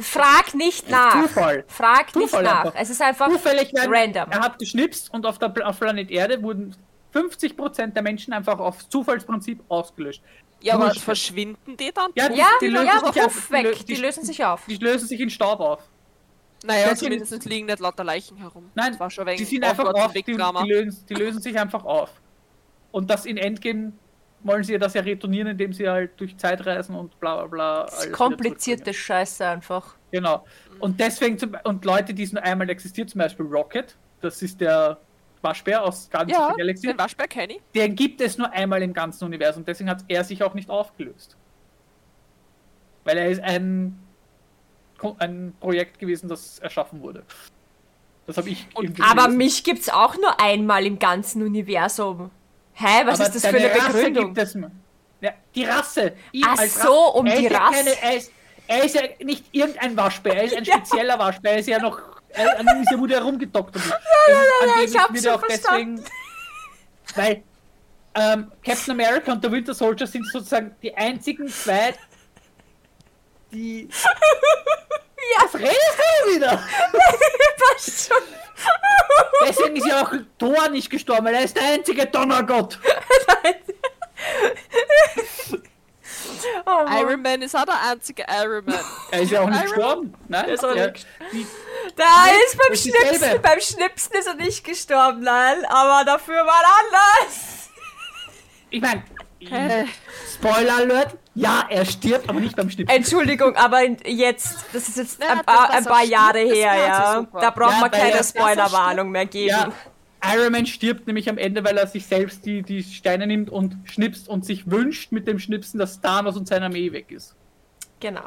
A: Frag nicht nach.
C: Zufall.
A: Frag
C: Zufall
A: nicht nach.
C: einfach.
A: Es ist einfach
C: Zufällig
A: random.
C: er hat geschnipst und auf, der, auf Planet Erde wurden 50% der Menschen einfach auf Zufallsprinzip ausgelöscht.
B: Ja, aber
C: Wurscht.
B: verschwinden die dann?
C: Ja,
B: tot?
A: Ja,
C: die lösen
A: ja,
C: sich auf- die
A: weg. Die
C: die-
A: lösen sich auf.
C: Die lösen sich in Staub auf.
B: Naja,
C: Deswegen-
B: zumindest liegen nicht lauter Leichen herum.
C: Nein,
B: das war schon
C: die
B: wegen
C: sind einfach auf, die, die, lösen, die lösen sich einfach auf. Und das in Endgame wollen sie ja das ja retournieren, indem sie halt durch Zeit reisen und bla bla bla.
A: Das ist komplizierte. Scheiße einfach.
C: Genau. Und deswegen, zum, und Leute, die es nur einmal existiert, zum Beispiel Rocket, das ist der Waschbär aus Guardians of
B: Ja,
C: the Galaxy,
B: den Waschbär kenne ich.
C: gibt es nur einmal im ganzen Universum, deswegen hat er sich auch nicht aufgelöst. Weil er ist ein, ein Projekt gewesen, das erschaffen wurde. Das habe ich
B: Und-
C: irgendwie
A: Aber mich gibt's auch nur einmal im ganzen Universum. Hä, was
C: Aber
A: ist das für eine
C: Rasse
A: Begründung?
C: Gibt es, ja, die Rasse. Ihm
A: Ach so, um
C: er
A: die Rasse.
C: Keine, er, ist, er ist ja nicht irgendein Waschbär, er ist ein
A: Ja.
C: spezieller Waschbär. Er ist ja noch. Er, an ihm ist ja wurde herumgedoktert. Ja, ja, ja,
A: ich hab's schon
C: auch deswegen. Weil ähm, Captain America und der Winter Soldier sind sozusagen die einzigen zwei, die.
A: Ja.
C: Was redest du wieder?
A: Passt schon.
C: Deswegen ist ja auch Thor nicht gestorben, er ist der einzige Donnergott.
A: Oh.
B: Iron Man ist auch der einzige Iron Man.
C: Er ist ja auch nicht
B: Iron
C: gestorben. Nein,
A: Er ist auch
C: er-
A: nicht
C: die,
A: Da ist beim Schnipsen,
C: dasselbe.
A: beim Schnipsen ist er nicht gestorben, nein, aber dafür mal anders.
C: Ich meine,
B: Hä?
C: Spoiler Alert, ja, er stirbt, aber nicht beim Schnipsen.
A: Entschuldigung, aber jetzt, das ist jetzt
B: Na,
A: ein paar, ein
B: er
A: paar Jahre her, ja. Da braucht
C: Ja,
A: man keine
C: er-
A: Spoilerwarnung mehr geben.
C: Ja, Iron Man stirbt nämlich am Ende, weil er sich selbst die, die Steine nimmt und schnipst und sich wünscht mit dem Schnipsen, dass Thanos und seine Armee weg ist.
A: Genau.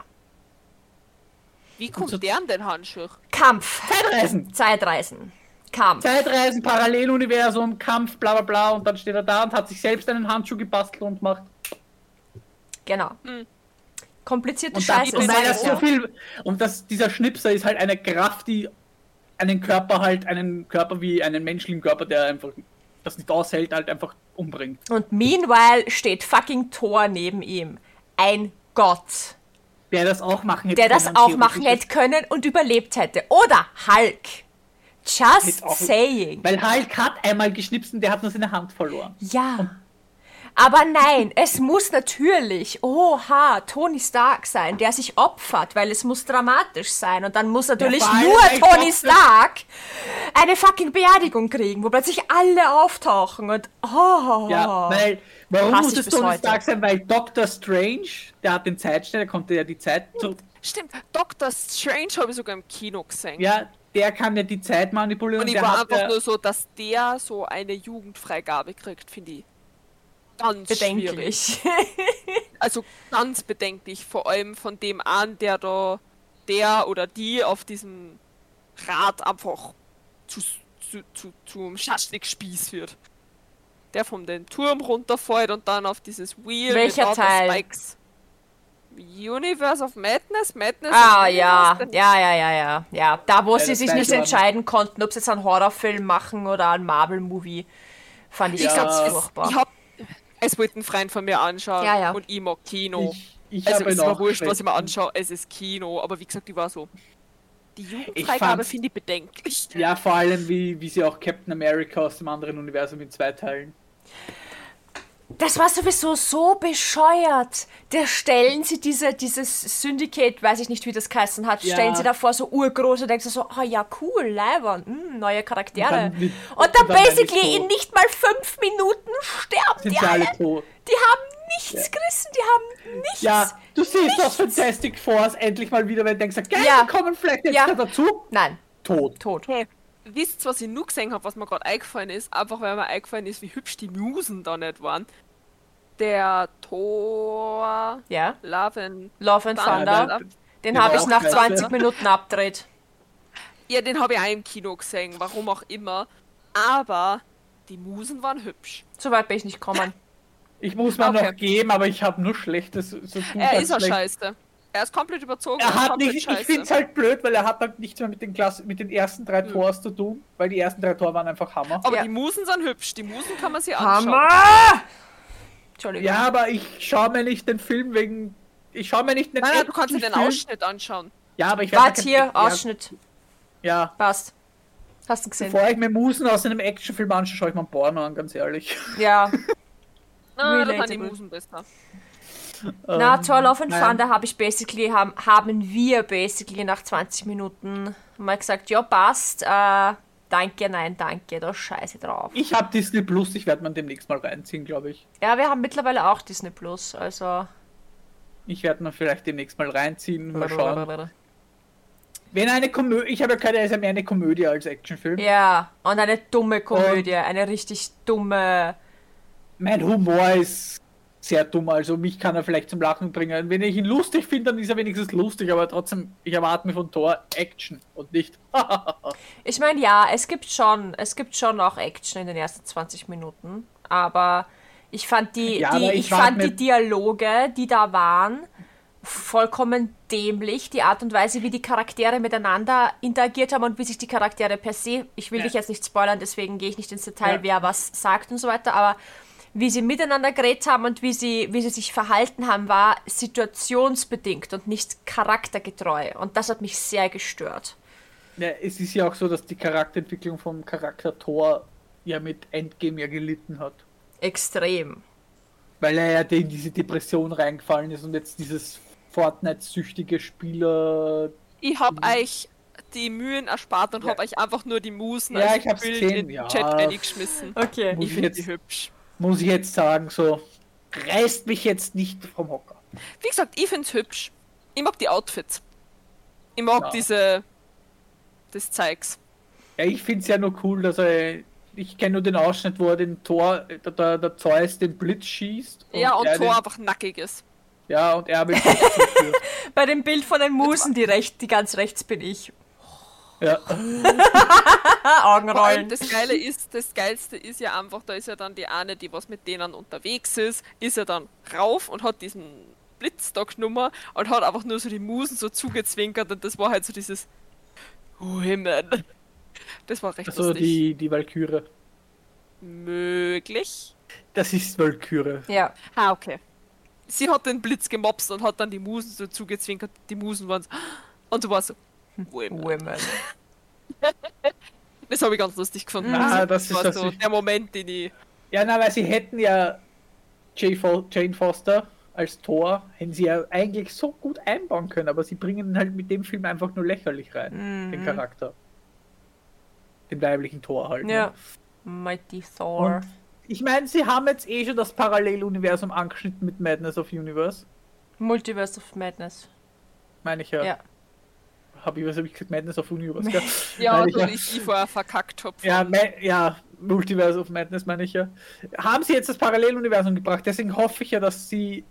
B: Wie kommt
C: so-
B: der an den Handschuh?
A: Kampf,
C: Zeitreisen!
A: Zeitreisen, Kampf.
C: Zeitreisen, Paralleluniversum, Kampf, bla bla bla und dann steht er da und hat sich selbst einen Handschuh gebastelt und macht.
A: Genau.
B: Hm.
A: Komplizierte
C: Und,
A: Scheiße.
C: und weil er
A: das,
C: so viel. Und das, dieser Schnipser ist halt eine Kraft, die einen Körper halt, einen Körper wie einen menschlichen Körper, der einfach das nicht aushält, halt einfach umbringt.
A: Und meanwhile steht fucking Thor neben ihm. Ein Gott,
C: Der das auch machen hätte
A: der das
C: können,
A: auch machen hätte können und überlebt hätte. Oder Hulk. Just saying.
C: Weil Hulk hat einmal geschnipst und der hat nur seine Hand verloren.
A: Ja. Aber nein, es muss natürlich, oha, Tony Stark sein, der sich opfert, weil es muss dramatisch sein. Und dann muss natürlich nur Tony. Stark eine fucking Beerdigung kriegen, wo plötzlich alle auftauchen und oh.
C: Ja, weil, warum muss es Tony
A: heute.
C: Stark sein? Weil Doctor Strange, der hat den Zeitstein, der konnte ja die Zeit zurück.
B: Stimmt, Doctor Strange habe ich sogar im Kino gesehen.
C: Ja, der kann ja die Zeit manipulieren.
B: Und ich war einfach
C: ja,
B: nur so, dass der so eine Jugendfreigabe kriegt, finde ich ganz schwierig.
A: Bedenklich.
B: Also ganz bedenklich, vor allem von dem an, der da, der oder die auf diesem Rad einfach zu, zu, zu, zum Schaschlikspieß wird. Der von den Turm runterfällt und dann auf dieses Wheel
A: Welcher
B: lauter
A: Teil?
B: Spikes. Universe of Madness? Madness
A: ah,
B: of
A: ja,
B: Universe?
A: ja, ja, ja, ja, ja. Da, wo
C: Ja,
A: sie sich nicht entscheiden konnten, ob sie jetzt einen Horrorfilm machen oder einen Marvel-Movie, fand ich
C: Ja.
A: ganz furchtbar.
B: Ich hab, es wollte ein Freund von mir anschauen
A: Ja, ja.
B: und ich mag Kino.
C: ich, Ich
B: Also es war
C: noch
B: wurscht, was ich mir anschaue, es ist Kino, aber wie gesagt, die war so. Die
C: Ich
B: Jugendfreigabe finde ich bedenklich.
C: Ja, vor allem, wie, wie sie auch Captain America aus dem anderen Universum in zwei Teilen.
A: Das war sowieso so bescheuert. Da stellen sie diese, dieses Syndicate, weiß ich nicht, wie das geheißen hat,
C: Ja.
A: stellen sie davor so urgroß und denkst du so, oh ja, cool, Leibern, mm, neue Charaktere.
C: Und dann
A: Und dann,
C: und dann
A: basically in nicht mal fünf Minuten sterben
C: Sind
A: die
C: alle tot.
A: Die haben nichts gerissen, die haben nichts.
C: Ja, du siehst das Fantastic Force endlich mal wieder, wenn du denkst, geil,
A: Ja.
C: die kommen vielleicht jetzt
A: Ja.
C: da dazu.
A: Nein,
C: Tot.
A: tot.
B: Hey, wisst ihr, was ich nur gesehen habe, was mir gerade eingefallen ist? Einfach weil mir eingefallen ist, wie hübsch die Musen da nicht waren. Der Thor
A: Ja,
B: Love and
A: Love and
B: Thunder.
A: Thunder. Den habe ich nach
C: klasse.
A: 20 Minuten abgedreht.
B: Ja, den habe ich auch im Kino gesehen, warum auch immer. Aber die Musen waren hübsch.
A: So weit bin ich nicht gekommen.
C: Ich muss mir
B: Okay.
C: noch geben, aber ich habe nur Schlechtes. So tun,
B: Er ist
C: schlecht.
B: scheiße. Er ist komplett überzogen.
C: Er hat nicht, ich finde es halt blöd, weil er hat halt nichts mehr mit den, Klasse, mit den ersten drei
B: Mhm.
C: Tors zu tun, weil die ersten drei Tor waren einfach Hammer.
B: Aber
A: Ja.
B: die Musen sind hübsch. Die Musen kann man sich anschauen.
A: Hammer! Entschuldigung.
C: Ja, aber ich schaue mir nicht den Film wegen. Ich schaue mir nicht den
B: Nein, nein, du kannst dir den Ausschnitt anschauen.
C: Ja, aber ich werde
A: Warte hier,
C: ja,
A: Ausschnitt.
C: Ja,
A: Passt. Hast du gesehen?
C: bevor ich mir Musen aus einem Actionfilm anschaue, schaue ich mir ein Porno an, ganz ehrlich.
A: Ja.
B: Na, da sind die. Musen besser.
A: Na,
C: Ähm,
A: Tor Love and
C: nein.
A: Thunder habe ich basically, haben, haben wir basically nach 20 Minuten mal gesagt, ja, passt. Äh, danke, nein, danke, da scheiße drauf.
C: Ich habe Disney Plus, ich werde man demnächst mal reinziehen, glaube ich.
A: Ja, wir haben mittlerweile auch Disney Plus, also.
C: Ich werde man vielleicht demnächst mal reinziehen, mal schauen. Wenn eine Komödie, ich habe ja keine, ist mehr eine Komödie als Actionfilm.
A: Ja, und eine dumme Komödie, eine richtig dumme.
C: Mein Humor ist sehr dumm, also mich kann er vielleicht zum Lachen bringen. Wenn ich ihn lustig finde, dann ist er wenigstens lustig, aber trotzdem, ich erwarte mir von Thor Action und nicht.
A: Ich meine, ja, es gibt schon, es gibt schon auch Action in den ersten 20 Minuten, aber ich fand die,
C: Ja,
A: die ich,
C: ich
A: fand die Dialoge, die da waren, vollkommen dämlich. Die Art und Weise, wie die Charaktere miteinander interagiert haben und wie sich die Charaktere per se, ich will
C: Ja.
A: dich jetzt nicht spoilern, deswegen gehe ich nicht ins Detail,
C: Ja.
A: wer was sagt und so weiter, aber wie sie miteinander geredet haben und wie sie, wie sie sich verhalten haben, war situationsbedingt und nicht charaktergetreu. Und das hat mich sehr gestört.
C: Ja, es ist ja auch so, dass die Charakterentwicklung vom Charakter Thor ja mit Endgame ja gelitten hat.
A: Extrem.
C: Weil er ja in diese Depression reingefallen ist und jetzt dieses Fortnite-süchtige Spieler.
B: Ich hab euch die Mühen erspart und
C: Ja.
B: hab euch einfach nur die Musen
C: Ja,
B: als
C: ich hab's
B: Bild
C: gesehen,
B: in den
C: ja.
B: Chat reingeschmissen.
A: Okay.
C: Muss
B: Ich
C: jetzt-
B: die hübsch.
C: Muss ich jetzt sagen, so reißt mich jetzt nicht vom Hocker.
B: Wie gesagt, ich find's hübsch. Ich mag die Outfits. Ich mag
C: Ja.
B: diese des Zeugs.
C: Ja, ich finde es ja nur cool, dass er. Ich kenne nur den Ausschnitt, wo er den Tor, der, der, der Zeus den Blitz schießt.
B: ja, und Thor
C: Den,
B: einfach nackig ist.
C: ja, und er zuführt.
A: Bei dem Bild von den Musen, die, recht, die ganz rechts bin ich.
C: Ja,
A: Augenrollen.
B: das Geile ist, das Geilste ist ja einfach, da ist ja dann die eine, die was mit denen unterwegs ist, ist ja dann rauf und hat diesen Blitz da genommen und hat einfach nur so die Musen so zugezwinkert und das war halt so dieses Women. Das war recht
C: also
B: lustig.
C: die, die Valkyrie.
B: Möglich.
C: Das ist Valkyrie.
A: Ja.
B: Ah, okay. Sie hat den Blitz gemopst und hat dann die Musen so zugezwinkert. Die Musen waren so. Und du warst so. Women.
A: Women.
B: Das habe ich ganz lustig gefunden.
C: Ah,
B: Also,
C: das ist
B: war
C: das
B: so
C: ich-
B: der Moment, den ich.
C: Ja, na, weil sie hätten ja Jane Foster als Tor, hätten sie ja eigentlich so gut einbauen können, aber sie bringen ihn halt mit dem Film einfach nur lächerlich rein, den Charakter. Den weiblichen Tor halt.
A: Mhm. Ja.
C: Ne?
A: Mighty Thor.
C: Und ich meine, sie haben jetzt eh schon das Paralleluniversum angeschnitten mit Madness of Universe.
A: Multiverse of Madness.
C: Meine ich ja.
A: Ja.
C: Hab ich, was habe ich gesagt? Madness of Universe, gell?
B: Ja,
C: Meine ich
B: ich die vorher verkackt habe.
C: Ja, ja, Multiverse of Madness meine ich ja. Haben sie jetzt das Paralleluniversum gebracht, deswegen hoffe ich ja, dass sie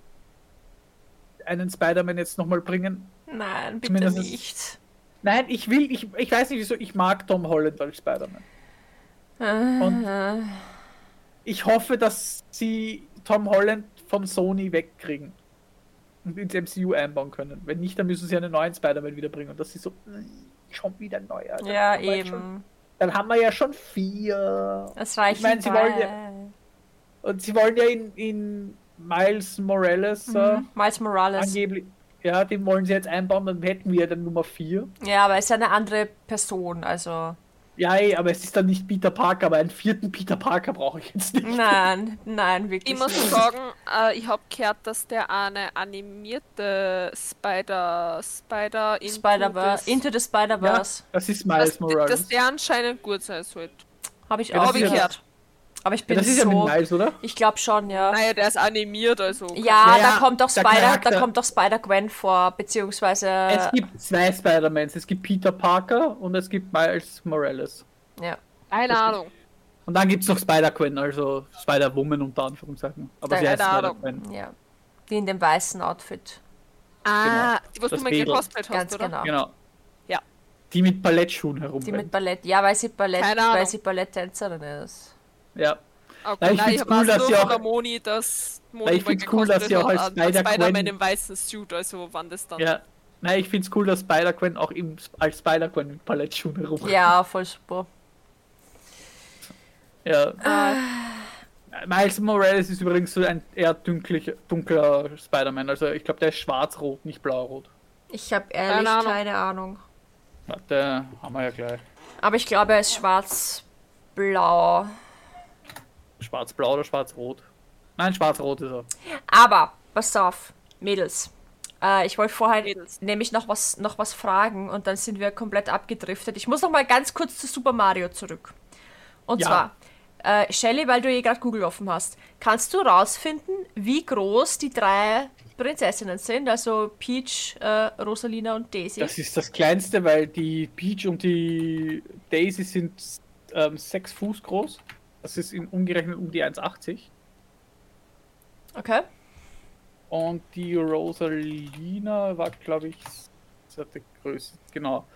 C: einen Spider-Man jetzt nochmal bringen.
A: Nein, bitte
C: Zumindest-
A: nicht.
C: Nein, ich will, ich, ich weiß nicht wieso, ich mag Tom Holland als Spider-Man. Und ich hoffe, dass sie Tom Holland von Sony wegkriegen ins MCU einbauen können. Wenn nicht, dann müssen sie einen neuen Spider-Man wiederbringen. Und das ist so, mm, schon wieder neuer. Dann
A: ja,
C: haben wir jetzt Schon,
A: eben.
C: dann haben wir ja schon vier.
A: Das reicht
C: Ich meine, sie wollen ja- Und sie wollen ja in, in Miles Morales äh,
A: Mhm. Miles Morales.
C: angeblich. Ja, den wollen sie jetzt einbauen, dann hätten wir dann Nummer 4.
A: Ja, aber er ist ja eine andere Person, also.
C: Ja, ey, aber es ist dann nicht Peter Parker, aber einen vierten Peter Parker brauche ich jetzt nicht.
A: Nein, nein, wirklich.
B: Ich muss
A: nicht.
B: sagen, äh, ich habe gehört, dass der eine animierte Spider Spider into
A: Spider-Verse.
B: this-
A: Into the Spider-Verse.
C: Das ist Miles Morales.
B: dass der anscheinend gut sein sollte.
A: Habe ich
C: Ja,
A: auch
C: ist ja-
A: gehört. Aber ich
C: ja,
A: bin
C: das ist ja
A: so.
C: mit Miles, oder?
A: ich glaube schon, ja.
B: Naja, der ist animiert, also.
A: Ja,
C: Ja,
A: da
C: ja,
A: kommt doch
C: der
A: Spider, da kommt doch Spider-Gwen vor, beziehungsweise.
C: Es gibt zwei Spider-Mans. Es gibt Peter Parker und es gibt Miles Morales.
A: ja.
B: Keine Ahnung.
C: Und dann gibt es noch Spider-Gwen, also Spider-Woman unter Anführungszeichen. Aber sie heißt
B: Keine Ahnung.
C: Spider-Gwen.
A: ja. Die in dem weißen Outfit.
B: Ah, die, was
C: Das
B: du mal gekostet hast,
A: Ganz
B: oder?
A: genau.
C: Genau.
B: Ja.
C: Die mit Ballettschuhen
A: Die
C: herumrennen.
A: mit Ballett. Ja, weil sie Ballett,
B: Keine
A: weil sie Balletttänzerin ist.
C: Ja.
B: Okay,
C: Na, ich
B: ich
C: cool, dass sie auch-
B: Moni, dass Moni
C: ich
B: mal
C: find's cool, dass sie auch als
B: Spider-Man im weißen Suit, also wann das dann.
C: Ja. Nein, ich find's cool, dass Spider-Gwen auch im, als Spider-Gwen mit Ballettschuhen herumrennt.
A: Ja, voll super.
C: Ja.
A: Ah.
C: Miles Morales ist übrigens so ein eher dunklicher, dunkler Spider-Man. Also ich glaube, der ist schwarz-rot, nicht blau-rot.
A: Ich habe ehrlich
B: Keine Ahnung.
A: keine Ahnung.
C: Warte, haben wir ja gleich.
A: Aber ich glaube, er ist schwarz-blau.
C: Schwarz-blau oder schwarz-rot? Nein, schwarz-rot ist er.
A: Aber, pass auf, Mädels. Äh, ich wollte vorher
B: Mädels.
A: nämlich noch was, noch was fragen und dann sind wir komplett abgedriftet. Ich muss noch mal ganz kurz zu Super Mario zurück. Und
C: Ja.
A: zwar, äh, Shelly, weil du hier gerade Google offen hast, kannst du rausfinden, wie groß die drei Prinzessinnen sind? Also Peach, äh, Rosalina und Daisy.
C: Das ist das kleinste, weil die Peach und die Daisy sind ähm, sechs Fuß groß. Das ist in, umgerechnet um die 1,80.
A: Okay.
C: Und die Rosalina war, glaube ich, das hat die Größe. Genau.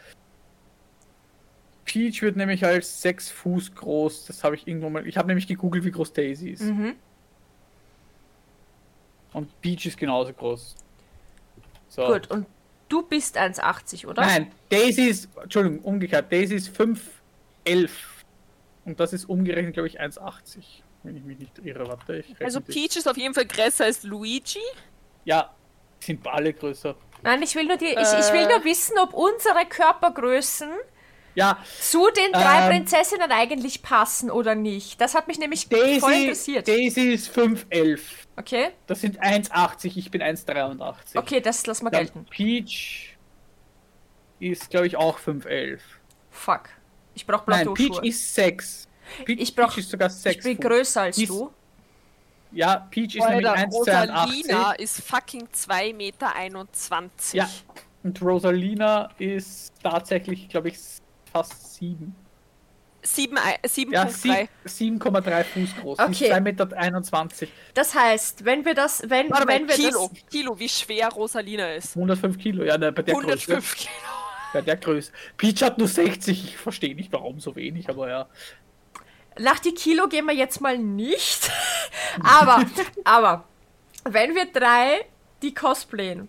C: Peach wird nämlich als sechs Fuß groß. Das habe ich irgendwo mal. Ich habe nämlich gegoogelt, wie groß Daisy ist.
A: Mhm.
C: Und Peach ist genauso groß. So.
A: Gut, und du bist 1,80, oder?
C: Nein, Daisy ist, Entschuldigung, umgekehrt. Daisy ist 5,11. Und das ist umgerechnet, glaube ich, 1,80. Wenn ich mich nicht irre, warte.
B: Also Peach ist auf jeden Fall größer als Luigi.
C: Ja, sind alle größer.
A: Nein, ich will, nur die, ich, ich will
B: Äh.
A: nur wissen, ob unsere Körpergrößen
C: Ja,
A: zu den drei
C: Ähm.
A: Prinzessinnen eigentlich passen oder nicht. Das hat mich nämlich voll
C: Daisy,
A: interessiert.
C: Daisy ist 5,11.
A: Okay,
C: Das sind 1,80, ich bin 1,83.
A: okay, das lass mal
C: Dann
A: gelten.
C: Peach ist, glaube ich, auch 5,11.
A: Fuck. Ich brauch
C: Nein, Peach
A: Plateauschuhe.
C: ist 6. Peach,
A: Ich brauch-
C: Peach ist sogar 6.
A: Ich bin größer als
C: ist-
A: du.
C: Ja, Peach ist nämlich
B: Alter,
C: 1,82.
B: Rosalina ist fucking 2,21 Meter.
C: Ja. Und Rosalina ist tatsächlich, glaube ich, fast 7.
B: 7, äh, 7,3.
C: Ja, 7,3 Fuß groß.
A: Okay.
C: ist 2,21 Meter.
A: Das heißt, wenn wir das, wenn,
B: Warte mal,
A: wenn wir
B: Kilo.
A: das.
B: Kilo, wie schwer Rosalina ist.
C: 105 Kilo, ja, ne, bei der Größe.
B: 105 Kilo.
C: Bei der Größe. Peach hat nur 60, ich verstehe nicht, warum so wenig, aber ja.
A: Nach die Kilo gehen wir jetzt mal nicht. aber, aber, wenn wir drei die cosplayen,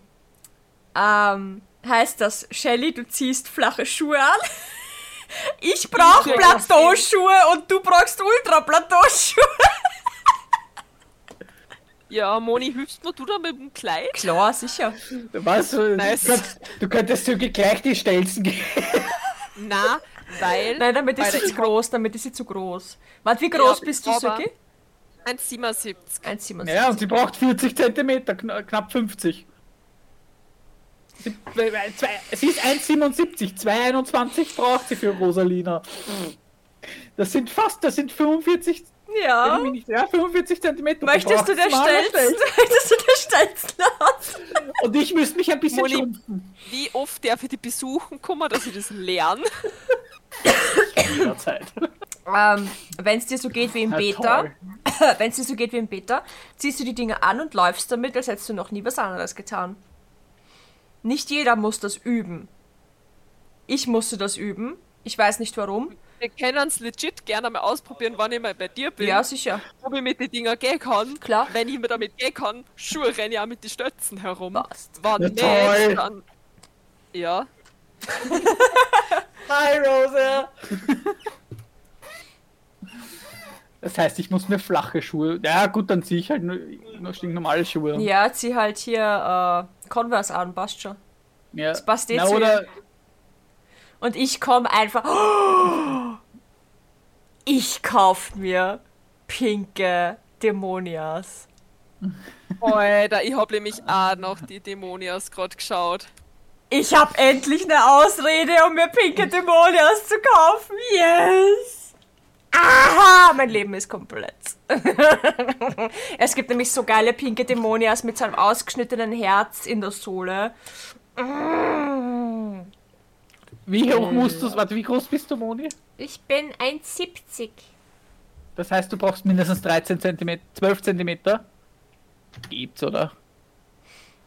A: ähm, heißt das, Shelly, du ziehst flache Schuhe an. Ich brauche
B: Ja,
A: Plateauschuhe und du brauchst Ultra-Plateauschuhe.
B: Ja, Moni, hilfst mir du da mit dem Kleid?
A: Klar, sicher.
C: Was? Du,
B: Nice.
C: könntest, du könntest sogar gleich die Stelzen gehen.
B: Na, weil.
A: Nein, damit ist sie zu groß, damit ist sie zu groß. Warte, wie groß
B: Ja,
A: bist du, Suki?
B: 1,77.
A: 1,77.
C: Ja, und sie braucht 40 Zentimeter, kna knapp 50. Sie, äh, zwei- sie ist 1,77, 2,21 braucht sie für Rosalina. Das sind fast, das sind 45,
A: Ja.
C: ich mich nicht, ja, 45 Zentimeter.
A: Möchtest du der Stelzen? Möchtest du der?
C: Und ich müsste mich ein bisschen
B: Moni.
C: schrumpfen.
B: Wie oft darf ich die besuchen kommen, dass ich das lerne?
C: Jederzeit.
A: Ähm, wenn es dir so geht wie im Beta,
C: toll.
A: wenn es dir so geht wie im Beta, ziehst du die Dinge an und läufst damit, als hättest du noch nie was anderes getan. Nicht jeder muss das üben. Ich musste das üben. Ich weiß nicht warum.
B: Wir können es legit gerne mal ausprobieren, wann ich mal bei dir bin.
A: Ja, sicher.
B: Ob ich mit den Dinger gehen kann.
A: Klar.
B: Wenn ich mir damit gehen kann, Schuhe renne ich auch mit den Stötzen herum.
A: Passt.
B: Wann
C: Na
B: nicht,
C: toll.
B: dann. Ja.
C: Hi, Rosa! Das heißt, ich muss mir flache Schuhe. Ja, gut, dann ziehe ich halt nur, nur normale Schuhe. an.
A: Ja, zieh halt hier äh, Converse an, passt schon.
C: Ja.
A: Das passt eh
C: Na,
A: zu
C: oder,
A: Und ich komme einfach. Ich kauf mir pinke Dämonias.
B: Alter, ich hab nämlich auch noch die Dämonias gerade geschaut.
A: Ich hab endlich eine Ausrede, um mir pinke Dämonias zu kaufen. Yes! Aha, mein Leben ist komplett. es gibt nämlich so geile pinke Dämonias mit so einem ausgeschnittenen Herz in der Sohle. Mm.
C: Wie hoch musst du Warte, wie groß bist du, Moni?
A: Ich bin 1,70.
C: Das heißt, du brauchst mindestens 13 cm, 12 cm. Gibt's, oder?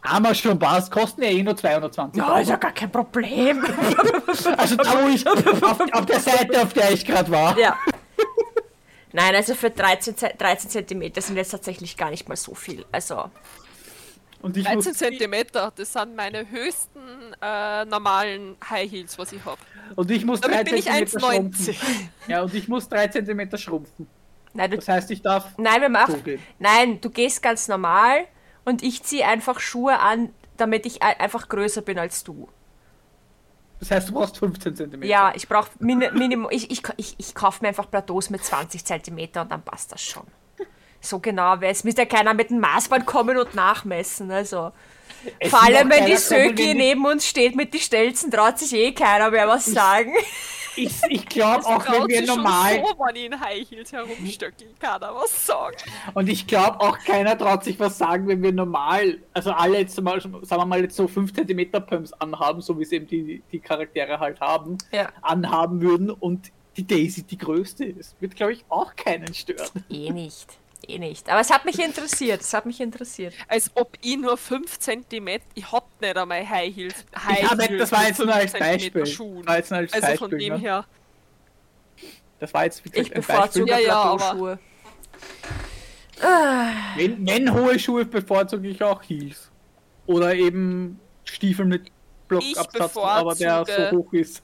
C: Haben wir schon was, kosten ja eh nur 220.
A: Ja, ist ja gar kein Problem.
C: Also da wo ich auf, auf der Seite, auf der ich gerade war.
A: Ja. Nein, also für 13, Ce- 13 Zentimeter sind jetzt tatsächlich gar nicht mal so viel. Also,
C: Und ich
B: 13
C: muss,
B: Zentimeter, das sind meine höchsten äh, normalen High Heels, was ich hab.
C: und ich muss 3
B: Damit bin ich
C: cm
B: 1,90.
C: schrumpfen. Ja, und ich muss 3 cm schrumpfen.
A: nein, du,
C: Das heißt, ich darf
A: nein, wir machen.
C: so gehen.
A: Nein, du gehst ganz normal und ich ziehe einfach Schuhe an, damit ich ein- einfach größer bin als du.
C: Das heißt, du brauchst 15 cm.
A: Ja, ich brauche min Minimum. Ich, ich, ich, ich kaufe mir einfach Plateaus mit 20 Zentimeter und dann passt das schon. So genau, weil es müsste ja keiner mit dem Maßband kommen und nachmessen. Also.
C: Es
A: Vor allem, wenn die
C: keiner
A: Söki neben uns steht mit den Stelzen, traut sich eh keiner mehr was sagen.
C: Ich, ich glaube auch, wenn wir normal.
B: so, wenn ich in High Heels herumstöckel, kann er was sagen.
C: Und ich glaube auch keiner traut sich was sagen, wenn wir normal, also alle jetzt mal, sagen wir mal jetzt so 5 cm Pumps anhaben, so wie es eben die, die Charaktere halt haben,
A: Ja.
C: anhaben würden und die Daisy die größte ist. Wird, glaube ich, auch keinen stören.
A: Eh nicht. Eh nicht. Aber es hat mich interessiert. Es hat mich interessiert.
B: Als ob ich nur 5 cm, ich hab nicht einmal High Heels. High Heels
C: das war jetzt nur als
B: 5 Zentimeter
C: Beispiel.
B: Schuhen.
C: Das war jetzt nur als
B: Also von
C: Beispiel,
B: dem
C: ne?
B: her.
C: Das war jetzt wie gesagt,
A: Ich
C: ein
A: bevorzuge
B: Ja, ja,
A: Plateauschuhe.
C: Wenn, wenn hohe Schuhe bevorzuge ich auch Heels. Oder eben Stiefel mit Blockabsatz, aber der so hoch ist.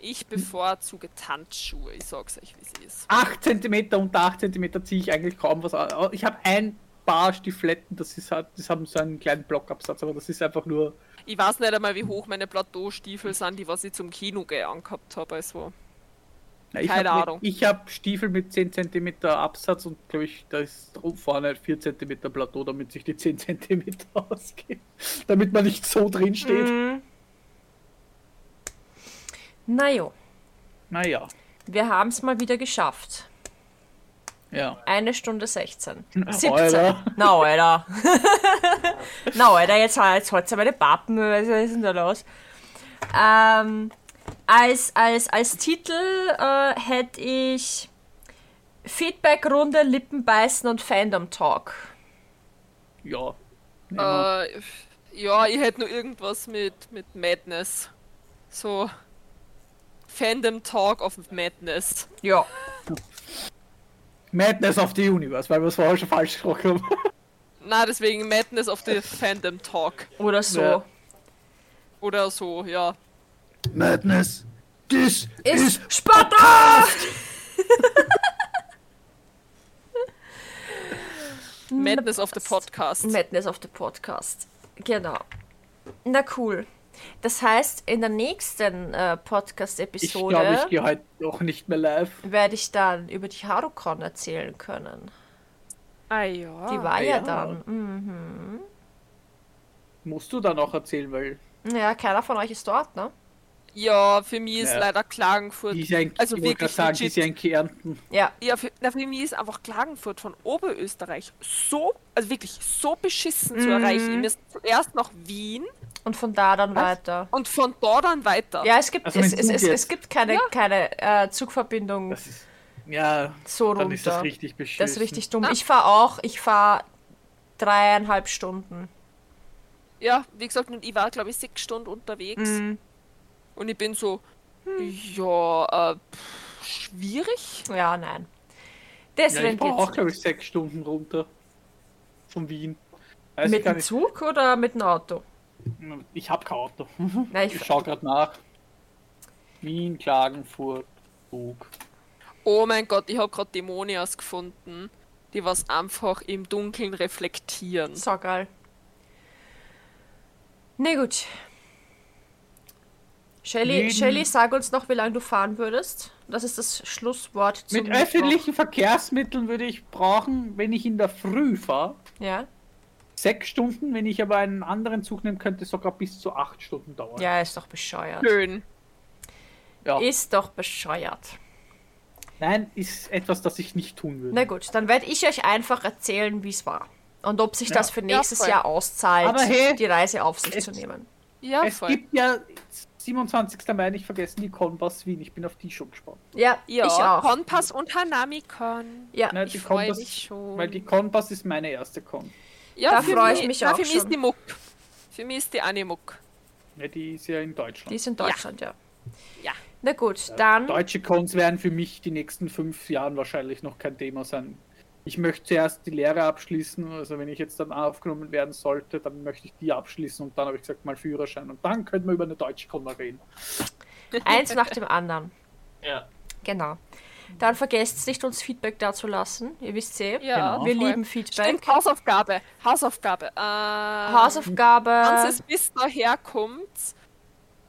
B: Ich bevorzuge Tanzschuhe, ich sag's euch, wie es ist.
C: 8 cm unter 8 cm ziehe ich eigentlich kaum was an. Ich habe ein paar Stiefletten, das, ist halt, das haben so einen kleinen Blockabsatz, aber das ist einfach nur.
B: Ich weiß nicht einmal, wie hoch meine Plateaustiefel sind, die was ich zum Kino geh angehabt habe. Also.
C: Na, ich
B: Keine
C: hab
B: Ahnung.
C: Mit, ich habe Stiefel mit 10 cm Absatz und glaube ich, da ist vorne 4 cm Plateau, damit sich die 10 cm ausgehen. Damit man nicht so drin steht.
A: Mhm. Naja,
C: Naja,
A: wir haben es mal wieder geschafft.
C: ja.
A: Eine Stunde 16. 17.
C: Alter.
A: Na, Alter. Na, Alter, jetzt, jetzt holt's aber die Pappen. Was ist denn da los? Ähm, als, als, als Titel äh, hätte ich Feedback-Runde, Lippenbeißen und Fandom-Talk.
C: Ja.
B: Äh, ja, ich hätte nur irgendwas mit, mit Madness. So. Fandom Talk of Madness.
A: Ja.
C: Madness of the Universe, weil wir es vorher schon falsch gesprochen haben.
B: Na, deswegen Madness of the Fandom Talk.
A: Oder so.
C: Ja.
B: Oder so, ja.
C: Madness. This
A: Ist Sparta!
B: Madness of the Podcast.
A: Madness of the Podcast. Genau. Na cool. Das heißt, in der nächsten äh,
C: Ich glaube,
A: Podcast-Episode
C: ich gehe heute noch nicht mehr live.
A: werde ich dann über die Harucon erzählen können.
B: Ah ja.
A: Die war ja,
C: ja.
A: dann. Mhm.
C: Musst du dann auch erzählen, weil
A: Ja, keiner von euch ist dort, ne?
B: Ja, für mich ist
C: Ja.
B: leider Klagenfurt.
C: die ist ja in,
B: Also
C: ich wollte
B: wirklich
C: gerade sagen, die
B: legit.
C: ist ja in Kärnten.
A: Ja.
B: Ja, für, na, für mich ist einfach Klagenfurt von Oberösterreich so, also wirklich so beschissen zu
A: Mhm.
B: erreichen. Ich müsste zuerst nach Wien
A: Und von da dann
C: Was?
A: weiter.
B: und von dort dann weiter.
A: Ja, es gibt,
C: Also
A: es, es, es, es gibt keine,
B: Ja.
A: keine äh, Zugverbindung
C: Das ist, ja,
A: so
C: dann ist das
A: runter.
C: richtig beschissen.
A: Das ist richtig dumm.
B: Ah.
A: Ich fahre auch, ich fahre dreieinhalb Stunden.
B: Ja, wie gesagt, und ich war, glaube ich, sechs Stunden unterwegs.
A: Mhm.
B: Und ich bin so, ja, äh, pff, schwierig.
A: Ja, nein.
C: Ja,
A: Deswegen
C: ich brauche auch, glaube ich, sechs Stunden runter. Von Wien. Weiß
A: Mit dem. Zug oder mit dem Auto?
C: Ich habe kein Auto.
A: Nein, ich,
C: Ich schaue gerade nach. Wien, Klagenfurt, Zug.
B: Oh mein Gott, ich habe gerade Dämonias gefunden, die was einfach im Dunkeln reflektieren.
A: So geil. Na nee, gut. Shelly, Shelly, sag uns noch, wie lange du fahren würdest. Das ist das Schlusswort zum
C: Mit
A: Mittwoch.
C: öffentlichen Verkehrsmitteln würde ich brauchen, wenn ich in der Früh fahre,
A: Ja?
C: Sechs Stunden. Wenn ich aber einen anderen Zug nehme, könnte es sogar bis zu acht Stunden dauern.
A: Ja, ist doch bescheuert.
B: Schön.
C: Ja.
A: Ist doch bescheuert.
C: Nein, ist etwas, das ich nicht tun würde.
A: Na gut, dann werde ich euch einfach erzählen, wie es war. Und ob sich
C: Ja.
A: das für
B: Ja,
A: nächstes
B: voll.
A: Jahr auszahlt,
C: Aber hey,
A: die Reise auf sich
C: es-
A: zu nehmen.
B: Ja,
C: es
B: voll.
C: gibt ja 27. Mai nicht vergessen, die Conpass Wien. Ich bin auf die schon gespannt.
A: Ja,
B: ja,
A: ich auch.
B: Konpass und Hanami-Con.
A: Ja,
C: Nein,
B: Ich
C: die
B: freue
C: Conpass-
B: mich schon.
C: Weil die Conpass ist meine erste Con.
B: Ja,
A: Da
B: für
A: freu ich
B: mich- na,
A: auch
B: Für mich
A: schon.
B: ist die Muck. Für mich ist die Animuck.
C: Ja, die ist ja in Deutschland.
A: die ist in Deutschland, ja.
B: Ja.
A: Na gut, dann.
C: Deutsche Cons werden für mich die nächsten fünf Jahren wahrscheinlich noch kein Thema sein. Ich möchte zuerst die Lehre abschließen, also wenn ich jetzt dann aufgenommen werden sollte, dann möchte ich die abschließen und dann habe ich gesagt mal Führerschein und dann könnten wir über eine deutsche Con mal reden.
A: Eins nach dem anderen.
C: Ja.
A: Genau. Dann vergesst nicht, uns Feedback dazu lassen. Ihr wisst eh.
B: Ja,
C: Genau.
A: Wir
B: voll.
A: lieben Feedback.
B: Stimmt, Hausaufgabe. Hausaufgabe. Ähm,
A: Hausaufgabe.
B: Wenn es bis daher kommt,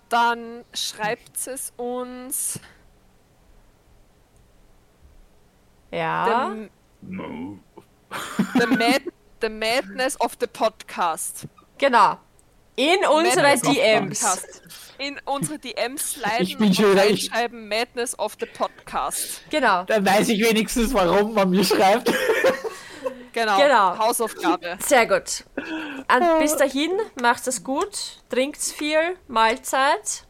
B: dann schreibt es uns.
A: Ja.
B: The, the, mad, the Madness of the Podcast.
A: Genau. In unsere
B: Madness
A: DMs.
B: In unsere DMs sliden
C: Ich bin
B: und
C: schon
B: reinschreiben Madness of the Podcast.
A: Genau.
C: Dann weiß ich wenigstens, warum man mir schreibt.
B: Genau.
A: Genau.
B: Hausaufgabe.
A: Sehr gut. Und bis dahin, macht es gut, trinkt's viel, Mahlzeit.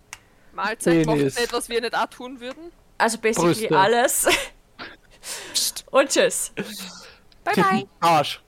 B: Mahlzeit macht nicht, was wir nicht auch tun würden.
A: Also basically
C: Brüste.
A: alles. Und tschüss.
B: Bye bye.
C: Arsch.